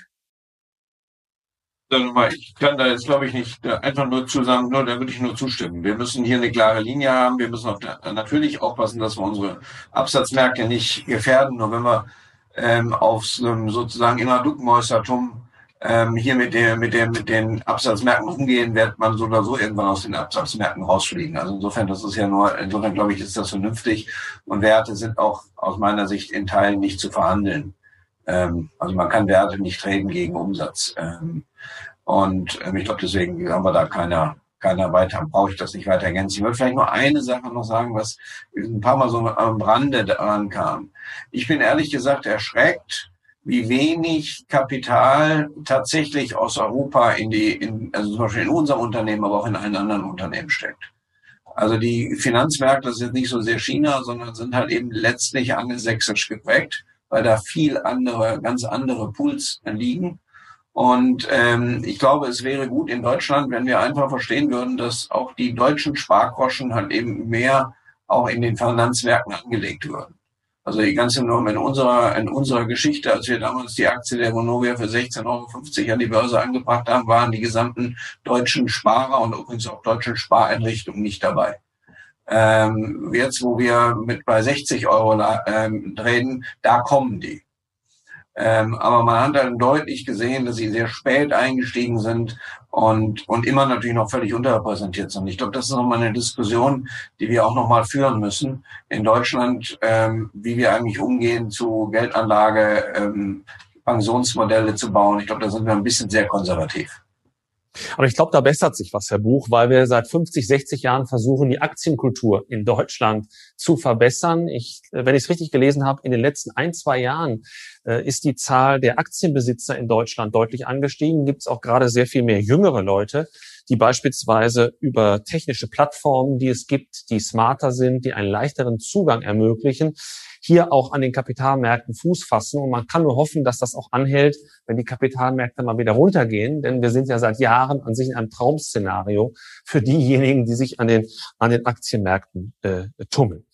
ich kann da jetzt, glaube ich, nicht äh, einfach nur zu sagen, nur, da würde ich nur zustimmen. Wir müssen hier eine klare Linie haben. Wir müssen der, natürlich aufpassen, dass wir unsere Absatzmärkte nicht gefährden. Nur wenn wir ähm, ähm, sozusagen Innerduckmäusertum ähm, hier mit, der, mit, der, mit den Absatzmärkten umgehen, wird man so oder so irgendwann aus den Absatzmärkten rausfliegen. Also insofern, das ist ja nur, insofern glaube ich, ist das vernünftig. Und Werte sind auch aus meiner Sicht in Teilen nicht zu verhandeln. Ähm, also man kann Werte nicht treten gegen Umsatz. Ähm, und ähm, ich glaube, deswegen haben wir da keiner, keiner weiter, brauche ich das nicht weiter ergänzen. Ich wollte vielleicht nur eine Sache noch sagen, was ein paar Mal so am Rande daran kam. Ich bin ehrlich gesagt erschreckt, wie wenig Kapital tatsächlich aus Europa in die, in, also zum Beispiel in unserem Unternehmen, aber auch in allen anderen Unternehmen steckt. Also die Finanzmärkte, jetzt nicht so sehr China, sondern sind halt eben letztlich angelsächsisch geprägt weil da viel andere, ganz andere Pools liegen. Und ähm, ich glaube, es wäre gut in Deutschland, wenn wir einfach verstehen würden, dass auch die deutschen Spargroschen halt eben mehr auch in den Finanzmärkten angelegt würden. Also die ganze Norm in unserer, in unserer Geschichte, als wir damals die Aktie der Vonovia für 16,50 Euro an die Börse angebracht haben, waren die gesamten deutschen Sparer und übrigens auch deutschen Spareinrichtungen nicht dabei. Ähm, jetzt, wo wir mit bei 60 Euro ähm, reden, da kommen die. Ähm, aber man hat dann deutlich gesehen, dass sie sehr spät eingestiegen sind und, und immer natürlich noch völlig unterrepräsentiert sind. Ich glaube, das ist nochmal eine Diskussion, die wir auch nochmal führen müssen in Deutschland, ähm, wie wir eigentlich umgehen zu Geldanlage, ähm, Pensionsmodelle zu bauen. Ich glaube, da sind wir ein bisschen sehr konservativ. Aber ich glaube, da bessert sich was, Herr Buch, weil wir seit 50, 60 Jahren versuchen, die Aktienkultur in Deutschland zu verbessern. Ich, wenn ich es richtig gelesen habe, in den letzten ein, zwei Jahren äh, ist die Zahl der Aktienbesitzer in Deutschland deutlich angestiegen. Gibt es auch gerade sehr viel mehr jüngere Leute, die beispielsweise über technische Plattformen, die es gibt, die smarter sind, die einen leichteren Zugang ermöglichen, hier auch an den Kapitalmärkten Fuß fassen. Und man kann nur hoffen, dass das auch anhält, wenn die Kapitalmärkte mal wieder runtergehen. Denn wir sind ja seit Jahren an sich in einem Traum-Szenario für diejenigen, die sich an den, an den Aktienmärkten äh, tummeln.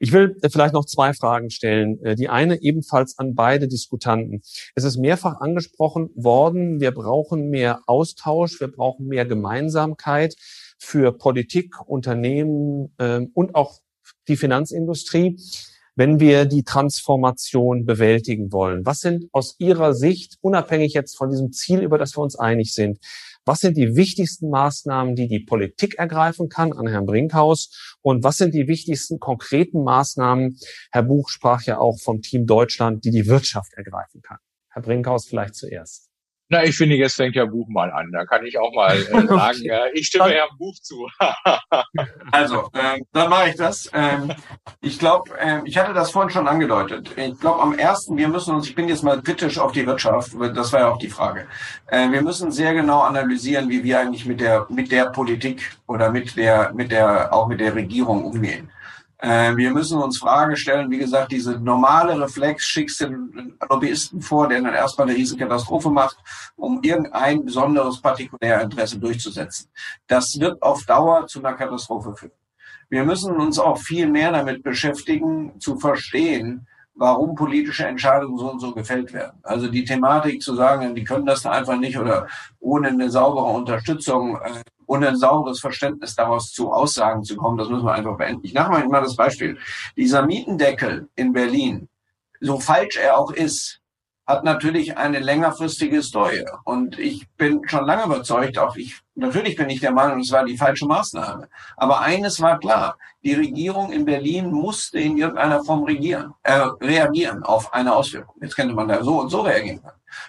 Ich will vielleicht noch zwei Fragen stellen. Äh, die eine ebenfalls an beide Diskutanten. Es ist mehrfach angesprochen worden, wir brauchen mehr Austausch, wir brauchen mehr Gemeinsamkeit für Politik, Unternehmen äh, und auch die Finanzindustrie wenn wir die Transformation bewältigen wollen? Was sind aus Ihrer Sicht, unabhängig jetzt von diesem Ziel, über das wir uns einig sind, was sind die wichtigsten Maßnahmen, die die Politik ergreifen kann an Herrn Brinkhaus? Und was sind die wichtigsten konkreten Maßnahmen? Herr Buch sprach ja auch vom Team Deutschland, die die Wirtschaft ergreifen kann. Herr Brinkhaus vielleicht zuerst. Na, ich finde, jetzt fängt ja Buch mal an. Da kann ich auch mal äh, sagen, äh, ich stimme ja Buch zu. also, äh, dann mache ich das. Ähm, ich glaube, äh, ich hatte das vorhin schon angedeutet. Ich glaube, am ersten, wir müssen uns, ich bin jetzt mal kritisch auf die Wirtschaft, das war ja auch die Frage. Äh, wir müssen sehr genau analysieren, wie wir eigentlich mit der mit der Politik oder mit der mit der auch mit der Regierung umgehen. Äh, wir müssen uns Fragen stellen, wie gesagt, diese normale Reflex, schickst den Lobbyisten vor, der dann erstmal eine Riesenkatastrophe macht, um irgendein besonderes Partikularinteresse durchzusetzen. Das wird auf Dauer zu einer Katastrophe führen. Wir müssen uns auch viel mehr damit beschäftigen, zu verstehen, warum politische Entscheidungen so und so gefällt werden. Also die Thematik zu sagen, die können das da einfach nicht oder ohne eine saubere Unterstützung äh, ohne ein sauberes Verständnis daraus zu Aussagen zu kommen, das müssen wir einfach beenden. Ich mache mal das Beispiel. Dieser Mietendeckel in Berlin, so falsch er auch ist, hat natürlich eine längerfristige Story. Und ich bin schon lange überzeugt, auch ich, natürlich bin ich der Meinung, es war die falsche Maßnahme. Aber eines war klar, die Regierung in Berlin musste in irgendeiner Form regieren, äh, reagieren auf eine Auswirkung. Jetzt könnte man da so und so reagieren.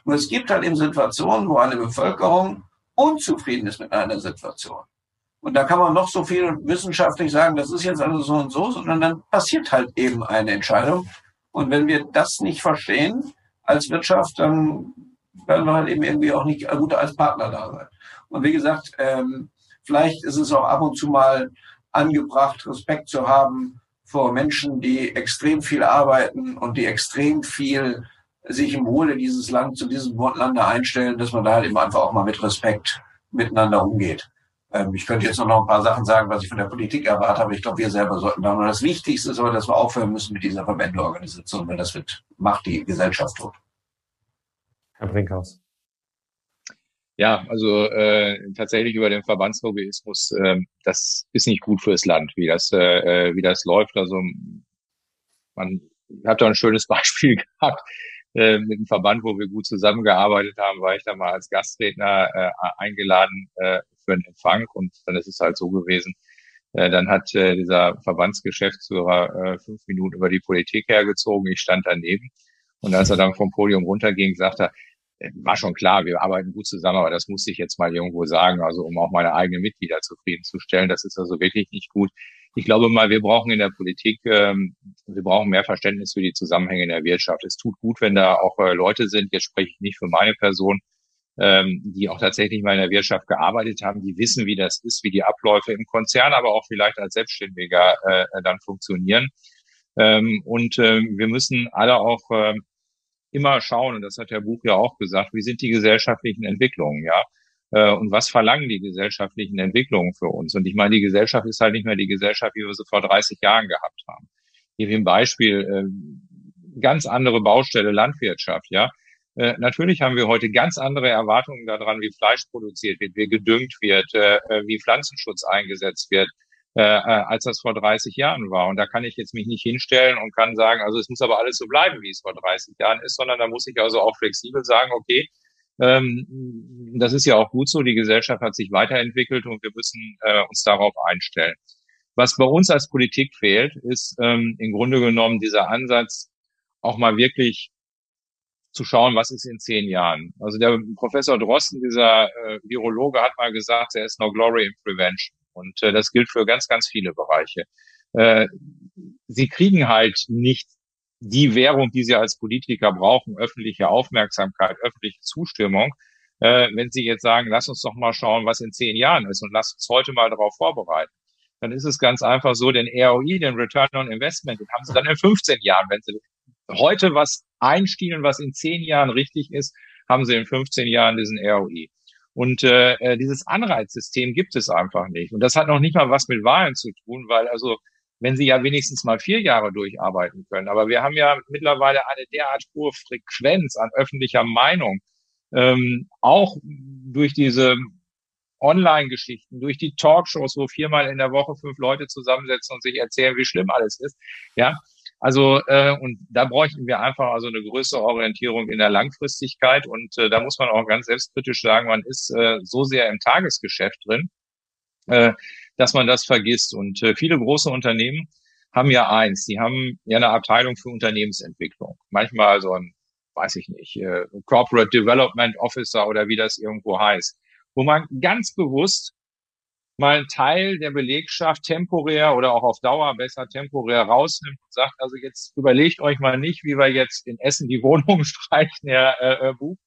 Nur es gibt halt eben Situationen, wo eine Bevölkerung unzufrieden ist mit einer Situation. Und da kann man noch so viel wissenschaftlich sagen, das ist jetzt alles so und so, sondern dann passiert halt eben eine Entscheidung. Und wenn wir das nicht verstehen als Wirtschaft, dann werden wir halt eben irgendwie auch nicht gut als Partner da sein. Und wie gesagt, ähm, vielleicht ist es auch ab und zu mal angebracht, Respekt zu haben vor Menschen, die extrem viel arbeiten und die extrem viel sich im Wohle dieses Land zu diesem Lande einstellen, dass man da halt eben einfach auch mal mit Respekt miteinander umgeht. Ähm, ich könnte jetzt noch ein paar Sachen sagen, was ich von der Politik erwarte, aber ich glaube, wir selber sollten da. Und das Wichtigste ist aber, dass wir aufhören müssen mit dieser Verbändeorganisation, weil das wird, macht die Gesellschaft tot. Herr Brinkhaus. Ja, also äh, tatsächlich über den Verbandslobbyismus, äh, das ist nicht gut fürs Land, wie das, äh, wie das läuft. Also man hat da ein schönes Beispiel gehabt äh, mit dem Verband, wo wir gut zusammengearbeitet haben, war ich da mal als Gastredner äh, eingeladen äh, für einen Empfang und dann ist es halt so gewesen. Äh, dann hat äh, dieser Verbandsgeschäftsführer äh, fünf Minuten über die Politik hergezogen. Ich stand daneben und als er dann vom Podium runterging, sagte er, war schon klar, wir arbeiten gut zusammen, aber das muss ich jetzt mal irgendwo sagen, also um auch meine eigenen Mitglieder zufriedenzustellen. Das ist also wirklich nicht gut ich glaube mal, wir brauchen in der Politik, ähm, wir brauchen mehr Verständnis für die Zusammenhänge in der Wirtschaft. Es tut gut, wenn da auch äh, Leute sind, jetzt spreche ich nicht für meine Person, ähm, die auch tatsächlich mal in der Wirtschaft gearbeitet haben, die wissen, wie das ist, wie die Abläufe im Konzern, aber auch vielleicht als Selbstständiger äh, dann funktionieren. Ähm, und äh, wir müssen alle auch äh, immer schauen, und das hat Herr Buch ja auch gesagt, wie sind die gesellschaftlichen Entwicklungen, ja? Äh, und was verlangen die gesellschaftlichen Entwicklungen für uns? Und ich meine, die Gesellschaft ist halt nicht mehr die Gesellschaft, wie wir sie vor 30 Jahren gehabt haben. Ich gebe ein Beispiel, äh, ganz andere Baustelle, Landwirtschaft, ja. Äh, natürlich haben wir heute ganz andere Erwartungen daran, wie Fleisch produziert wird, wie gedüngt wird, wie Pflanzenschutz eingesetzt wird. Äh, äh als das vor 30 Jahren war. Und da kann ich jetzt mich nicht hinstellen und kann sagen, also es muss aber alles so bleiben, wie es vor 30 Jahren ist, sondern da muss ich also auch flexibel sagen, okay, ähm, das ist ja auch gut so. Die Gesellschaft hat sich weiterentwickelt und wir müssen äh, uns darauf einstellen. Was bei uns als Politik fehlt, ist ähm, im Grunde genommen dieser Ansatz, auch mal wirklich zu schauen, was ist in zehn Jahren. Also der Professor Drosten, dieser äh, Virologe, hat mal gesagt, there is no glory in prevention. Und äh, das gilt für ganz, ganz viele Bereiche. Äh, sie kriegen halt nicht die Währung, die sie als Politiker brauchen, öffentliche Aufmerksamkeit, öffentliche Zustimmung, äh, wenn sie jetzt sagen, lass uns doch mal schauen, was in zehn Jahren ist und lass uns heute mal darauf vorbereiten, dann ist es ganz einfach so, den ROI, den Return on Investment, den haben sie dann in 15 Jahren. Wenn sie heute was einstielen, was in zehn Jahren richtig ist, haben sie in 15 Jahren diesen ROI. Und äh, äh, dieses Anreizsystem gibt es einfach nicht. Und das hat noch nicht mal was mit Wahlen zu tun, weil also wenn sie ja wenigstens mal vier Jahre durcharbeiten können. Aber wir haben ja mittlerweile eine derart hohe Frequenz an öffentlicher Meinung, ähm, auch durch diese Online-Geschichten, durch die Talkshows, wo viermal in der Woche fünf Leute zusammensetzen und sich erzählen, wie schlimm alles ist. Ja, also äh, und da bräuchten wir einfach also eine größere Orientierung in der Langfristigkeit und äh, da muss man auch ganz selbstkritisch sagen, man ist äh, so sehr im Tagesgeschäft drin, äh, dass man das vergisst. Und äh, viele große Unternehmen haben ja eins, die haben ja eine Abteilung für Unternehmensentwicklung. Manchmal so ein, weiß ich nicht, äh, Corporate Development Officer oder wie das irgendwo heißt, wo man ganz bewusst mal einen Teil der Belegschaft temporär oder auch auf Dauer besser temporär rausnimmt und sagt, also jetzt überlegt euch mal nicht, wie wir jetzt in Essen die Wohnungen streichen, Herr äh, Buch,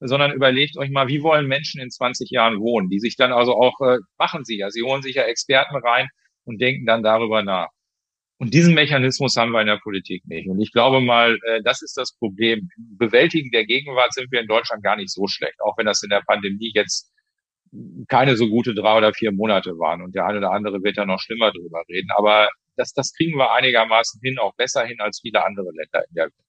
sondern überlegt euch mal, wie wollen Menschen in 20 Jahren wohnen, die sich dann also auch, äh, machen sie ja, sie holen sich ja Experten rein und denken dann darüber nach. Und diesen Mechanismus haben wir in der Politik nicht. Und ich glaube mal, äh, das ist das Problem. Bewältigen der Gegenwart sind wir in Deutschland gar nicht so schlecht, auch wenn das in der Pandemie jetzt keine so gute drei oder vier Monate waren. Und der eine oder andere wird da noch schlimmer drüber reden. Aber das, das kriegen wir einigermaßen hin, auch besser hin als viele andere Länder in der Welt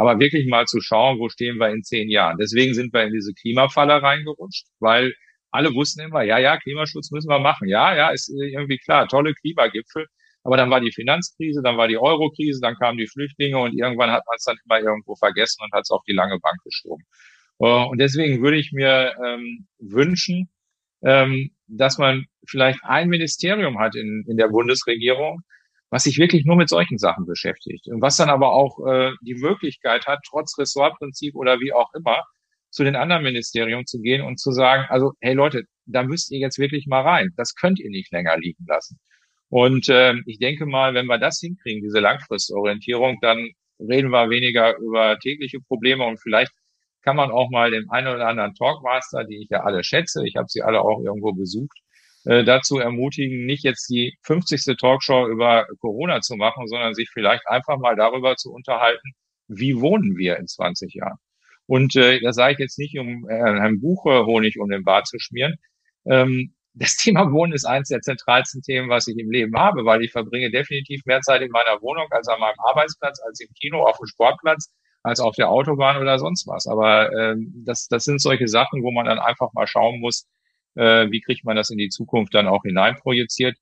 aber wirklich mal zu schauen, wo stehen wir in zehn Jahren. Deswegen sind wir in diese Klimafalle reingerutscht, weil alle wussten immer, ja, ja, Klimaschutz müssen wir machen. Ja, ja, ist irgendwie klar, tolle Klimagipfel. Aber dann war die Finanzkrise, dann war die Eurokrise, dann kamen die Flüchtlinge und irgendwann hat man es dann immer irgendwo vergessen und hat es auf die lange Bank geschoben. Äh, und deswegen würde ich mir ähm, wünschen, ähm, dass man vielleicht ein Ministerium hat in, in der Bundesregierung, was sich wirklich nur mit solchen Sachen beschäftigt und was dann aber auch äh, die Möglichkeit hat, trotz Ressortprinzip oder wie auch immer, zu den anderen Ministerien zu gehen und zu sagen, also hey Leute, da müsst ihr jetzt wirklich mal rein. Das könnt ihr nicht länger liegen lassen. Und äh, ich denke mal, wenn wir das hinkriegen, diese Langfristorientierung, dann reden wir weniger über tägliche Probleme und vielleicht kann man auch mal dem einen oder anderen Talkmaster, die ich ja alle schätze, ich habe sie alle auch irgendwo besucht, äh, dazu ermutigen, nicht jetzt die 50. Talkshow über Corona zu machen, sondern sich vielleicht einfach mal darüber zu unterhalten, wie wohnen wir in 20 Jahren. Und äh, das sage ich jetzt nicht, um äh, Herrn Buche Honig um den Bart zu schmieren. Ähm, das Thema Wohnen ist eines der zentralsten Themen, was ich im Leben habe, weil ich verbringe definitiv mehr Zeit in meiner Wohnung als an meinem Arbeitsplatz, als im Kino, auf dem Sportplatz, als auf der Autobahn oder sonst was. Aber ähm, das, das sind solche Sachen, wo man dann einfach mal schauen muss, äh, wie kriegt man das in die Zukunft dann auch hineinprojiziert.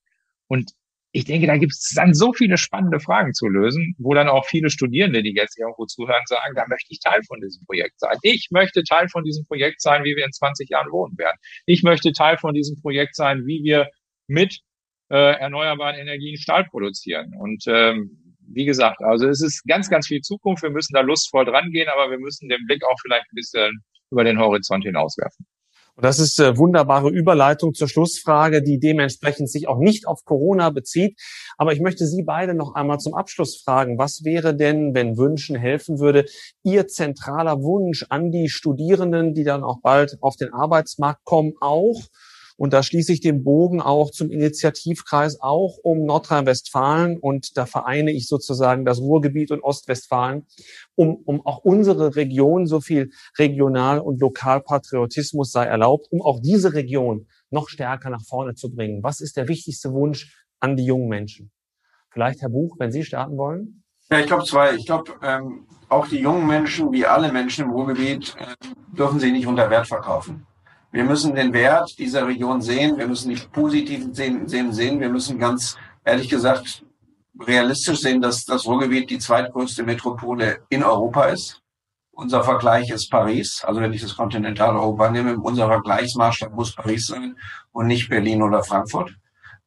Und ich denke, da gibt es dann so viele spannende Fragen zu lösen, wo dann auch viele Studierende, die jetzt irgendwo zuhören, sagen, da möchte ich Teil von diesem Projekt sein. Ich möchte Teil von diesem Projekt sein, wie wir in 20 Jahren wohnen werden. Ich möchte Teil von diesem Projekt sein, wie wir mit äh, erneuerbaren Energien Stahl produzieren. Und ähm, wie gesagt, also es ist ganz, ganz viel Zukunft. Wir müssen da lustvoll dran gehen, aber wir müssen den Blick auch vielleicht ein bisschen über den Horizont hinauswerfen. Und das ist eine wunderbare Überleitung zur Schlussfrage, die dementsprechend sich auch nicht auf Corona bezieht. Aber ich möchte Sie beide noch einmal zum Abschluss fragen. Was wäre denn, wenn Wünschen helfen würde, Ihr zentraler Wunsch an die Studierenden, die dann auch bald auf den Arbeitsmarkt kommen, auch und da schließe ich den Bogen auch zum Initiativkreis auch um Nordrhein-Westfalen und da vereine ich sozusagen das Ruhrgebiet und Ostwestfalen, um, um auch unsere Region, so viel Regional- und Lokalpatriotismus sei erlaubt, um auch diese Region noch stärker nach vorne zu bringen. Was ist der wichtigste Wunsch an die jungen Menschen? Vielleicht Herr Buch, wenn Sie starten wollen? Ja, ich glaube zwei. Ich glaube, ähm, auch die jungen Menschen, wie alle Menschen im Ruhrgebiet, äh, dürfen sie nicht unter Wert verkaufen. Wir müssen den Wert dieser Region sehen. Wir müssen die positiven sehen, sehen. Wir müssen ganz ehrlich gesagt realistisch sehen, dass das Ruhrgebiet die zweitgrößte Metropole in Europa ist. Unser Vergleich ist Paris. Also wenn ich das Kontinentaleuropa nehme, unser Vergleichsmaßstab muss Paris sein und nicht Berlin oder Frankfurt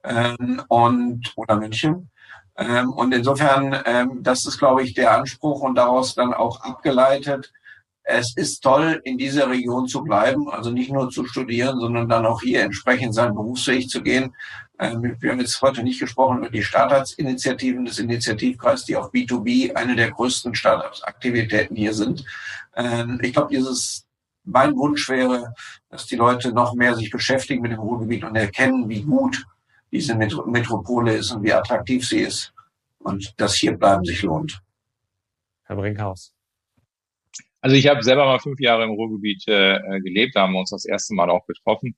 ähm, und oder München. Ähm, und insofern, ähm, das ist, glaube ich, der Anspruch und daraus dann auch abgeleitet. Es ist toll, in dieser Region zu bleiben, also nicht nur zu studieren, sondern dann auch hier entsprechend sein Berufsweg zu gehen. Ähm, wir haben jetzt heute nicht gesprochen über die Startups-Initiativen des Initiativkreises, die auf B2B eine der größten Startups-Aktivitäten hier sind. Ähm, ich glaube, dieses mein Wunsch wäre, dass die Leute noch mehr sich beschäftigen mit dem Ruhrgebiet und erkennen, wie gut diese Metropole ist und wie attraktiv sie ist und dass hier bleiben sich lohnt. Herr Brinkhaus. Also ich habe selber mal fünf Jahre im Ruhrgebiet äh, gelebt, da haben wir uns das erste Mal auch getroffen.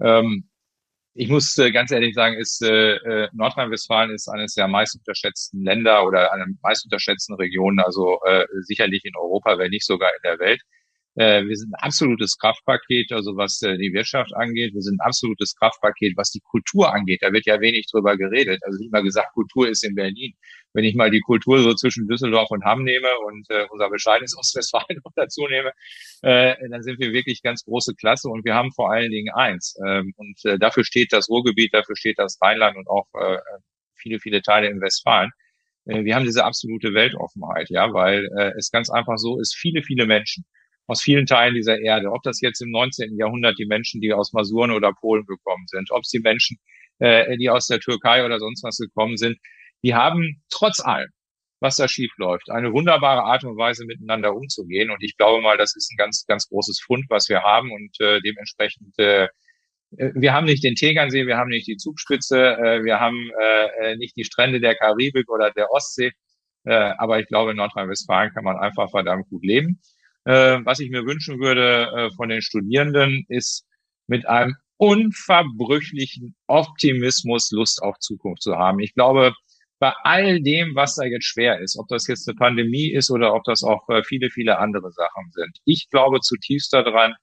Ähm, ich muss äh, ganz ehrlich sagen, ist äh, äh, Nordrhein-Westfalen ist eines der meist unterschätzten Länder oder eine meist unterschätzten Regionen, also äh, sicherlich in Europa, wenn nicht sogar in der Welt. Äh, wir sind ein absolutes Kraftpaket, also was äh, die Wirtschaft angeht. Wir sind ein absolutes Kraftpaket, was die Kultur angeht. Da wird ja wenig drüber geredet. Also immer gesagt, Kultur ist in Berlin. Wenn ich mal die Kultur so zwischen Düsseldorf und Hamm nehme und äh, unser bescheidenes Ostwestfalen noch dazu nehme, äh, dann sind wir wirklich ganz große Klasse und wir haben vor allen Dingen eins. Ähm, und äh, dafür steht das Ruhrgebiet, dafür steht das Rheinland und auch äh, viele, viele Teile in Westfalen äh, wir haben diese absolute Weltoffenheit, ja, weil äh, es ganz einfach so ist, viele, viele Menschen aus vielen Teilen dieser Erde. Ob das jetzt im 19. Jahrhundert die Menschen, die aus Masuren oder Polen gekommen sind, ob es die Menschen, äh, die aus der Türkei oder sonst was gekommen sind, die haben trotz allem, was da schief läuft, eine wunderbare Art und Weise miteinander umzugehen. Und ich glaube mal, das ist ein ganz, ganz großes Fund, was wir haben und äh, dementsprechend äh, wir haben nicht den Tegernsee, wir haben nicht die Zugspitze, äh, wir haben äh, nicht die Strände der Karibik oder der Ostsee, äh, aber ich glaube, in Nordrhein-Westfalen kann man einfach verdammt gut leben. Äh, was ich mir wünschen würde äh, von den Studierenden, ist mit einem unverbrüchlichen Optimismus Lust auf Zukunft zu haben. Ich glaube, bei all dem, was da jetzt schwer ist, ob das jetzt eine Pandemie ist oder ob das auch äh, viele, viele andere Sachen sind. Ich glaube zutiefst daran,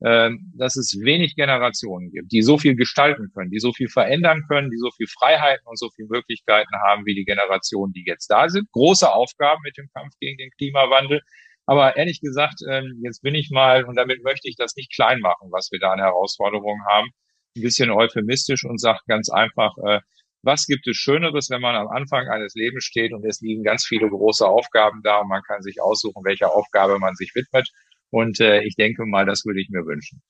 äh, dass es wenig Generationen gibt, die so viel gestalten können, die so viel verändern können, die so viel Freiheiten und so viel Möglichkeiten haben wie die Generationen, die jetzt da sind. Große Aufgaben mit dem Kampf gegen den Klimawandel. Aber ehrlich gesagt, ähm, jetzt bin ich mal, und damit möchte ich das nicht klein machen, was wir da an Herausforderungen haben, ein bisschen euphemistisch und sage ganz einfach, äh, was gibt es Schöneres, wenn man am Anfang eines Lebens steht und es liegen ganz viele große Aufgaben da und man kann sich aussuchen, welcher Aufgabe man sich widmet. Und äh, ich denke mal, das würde ich mir wünschen.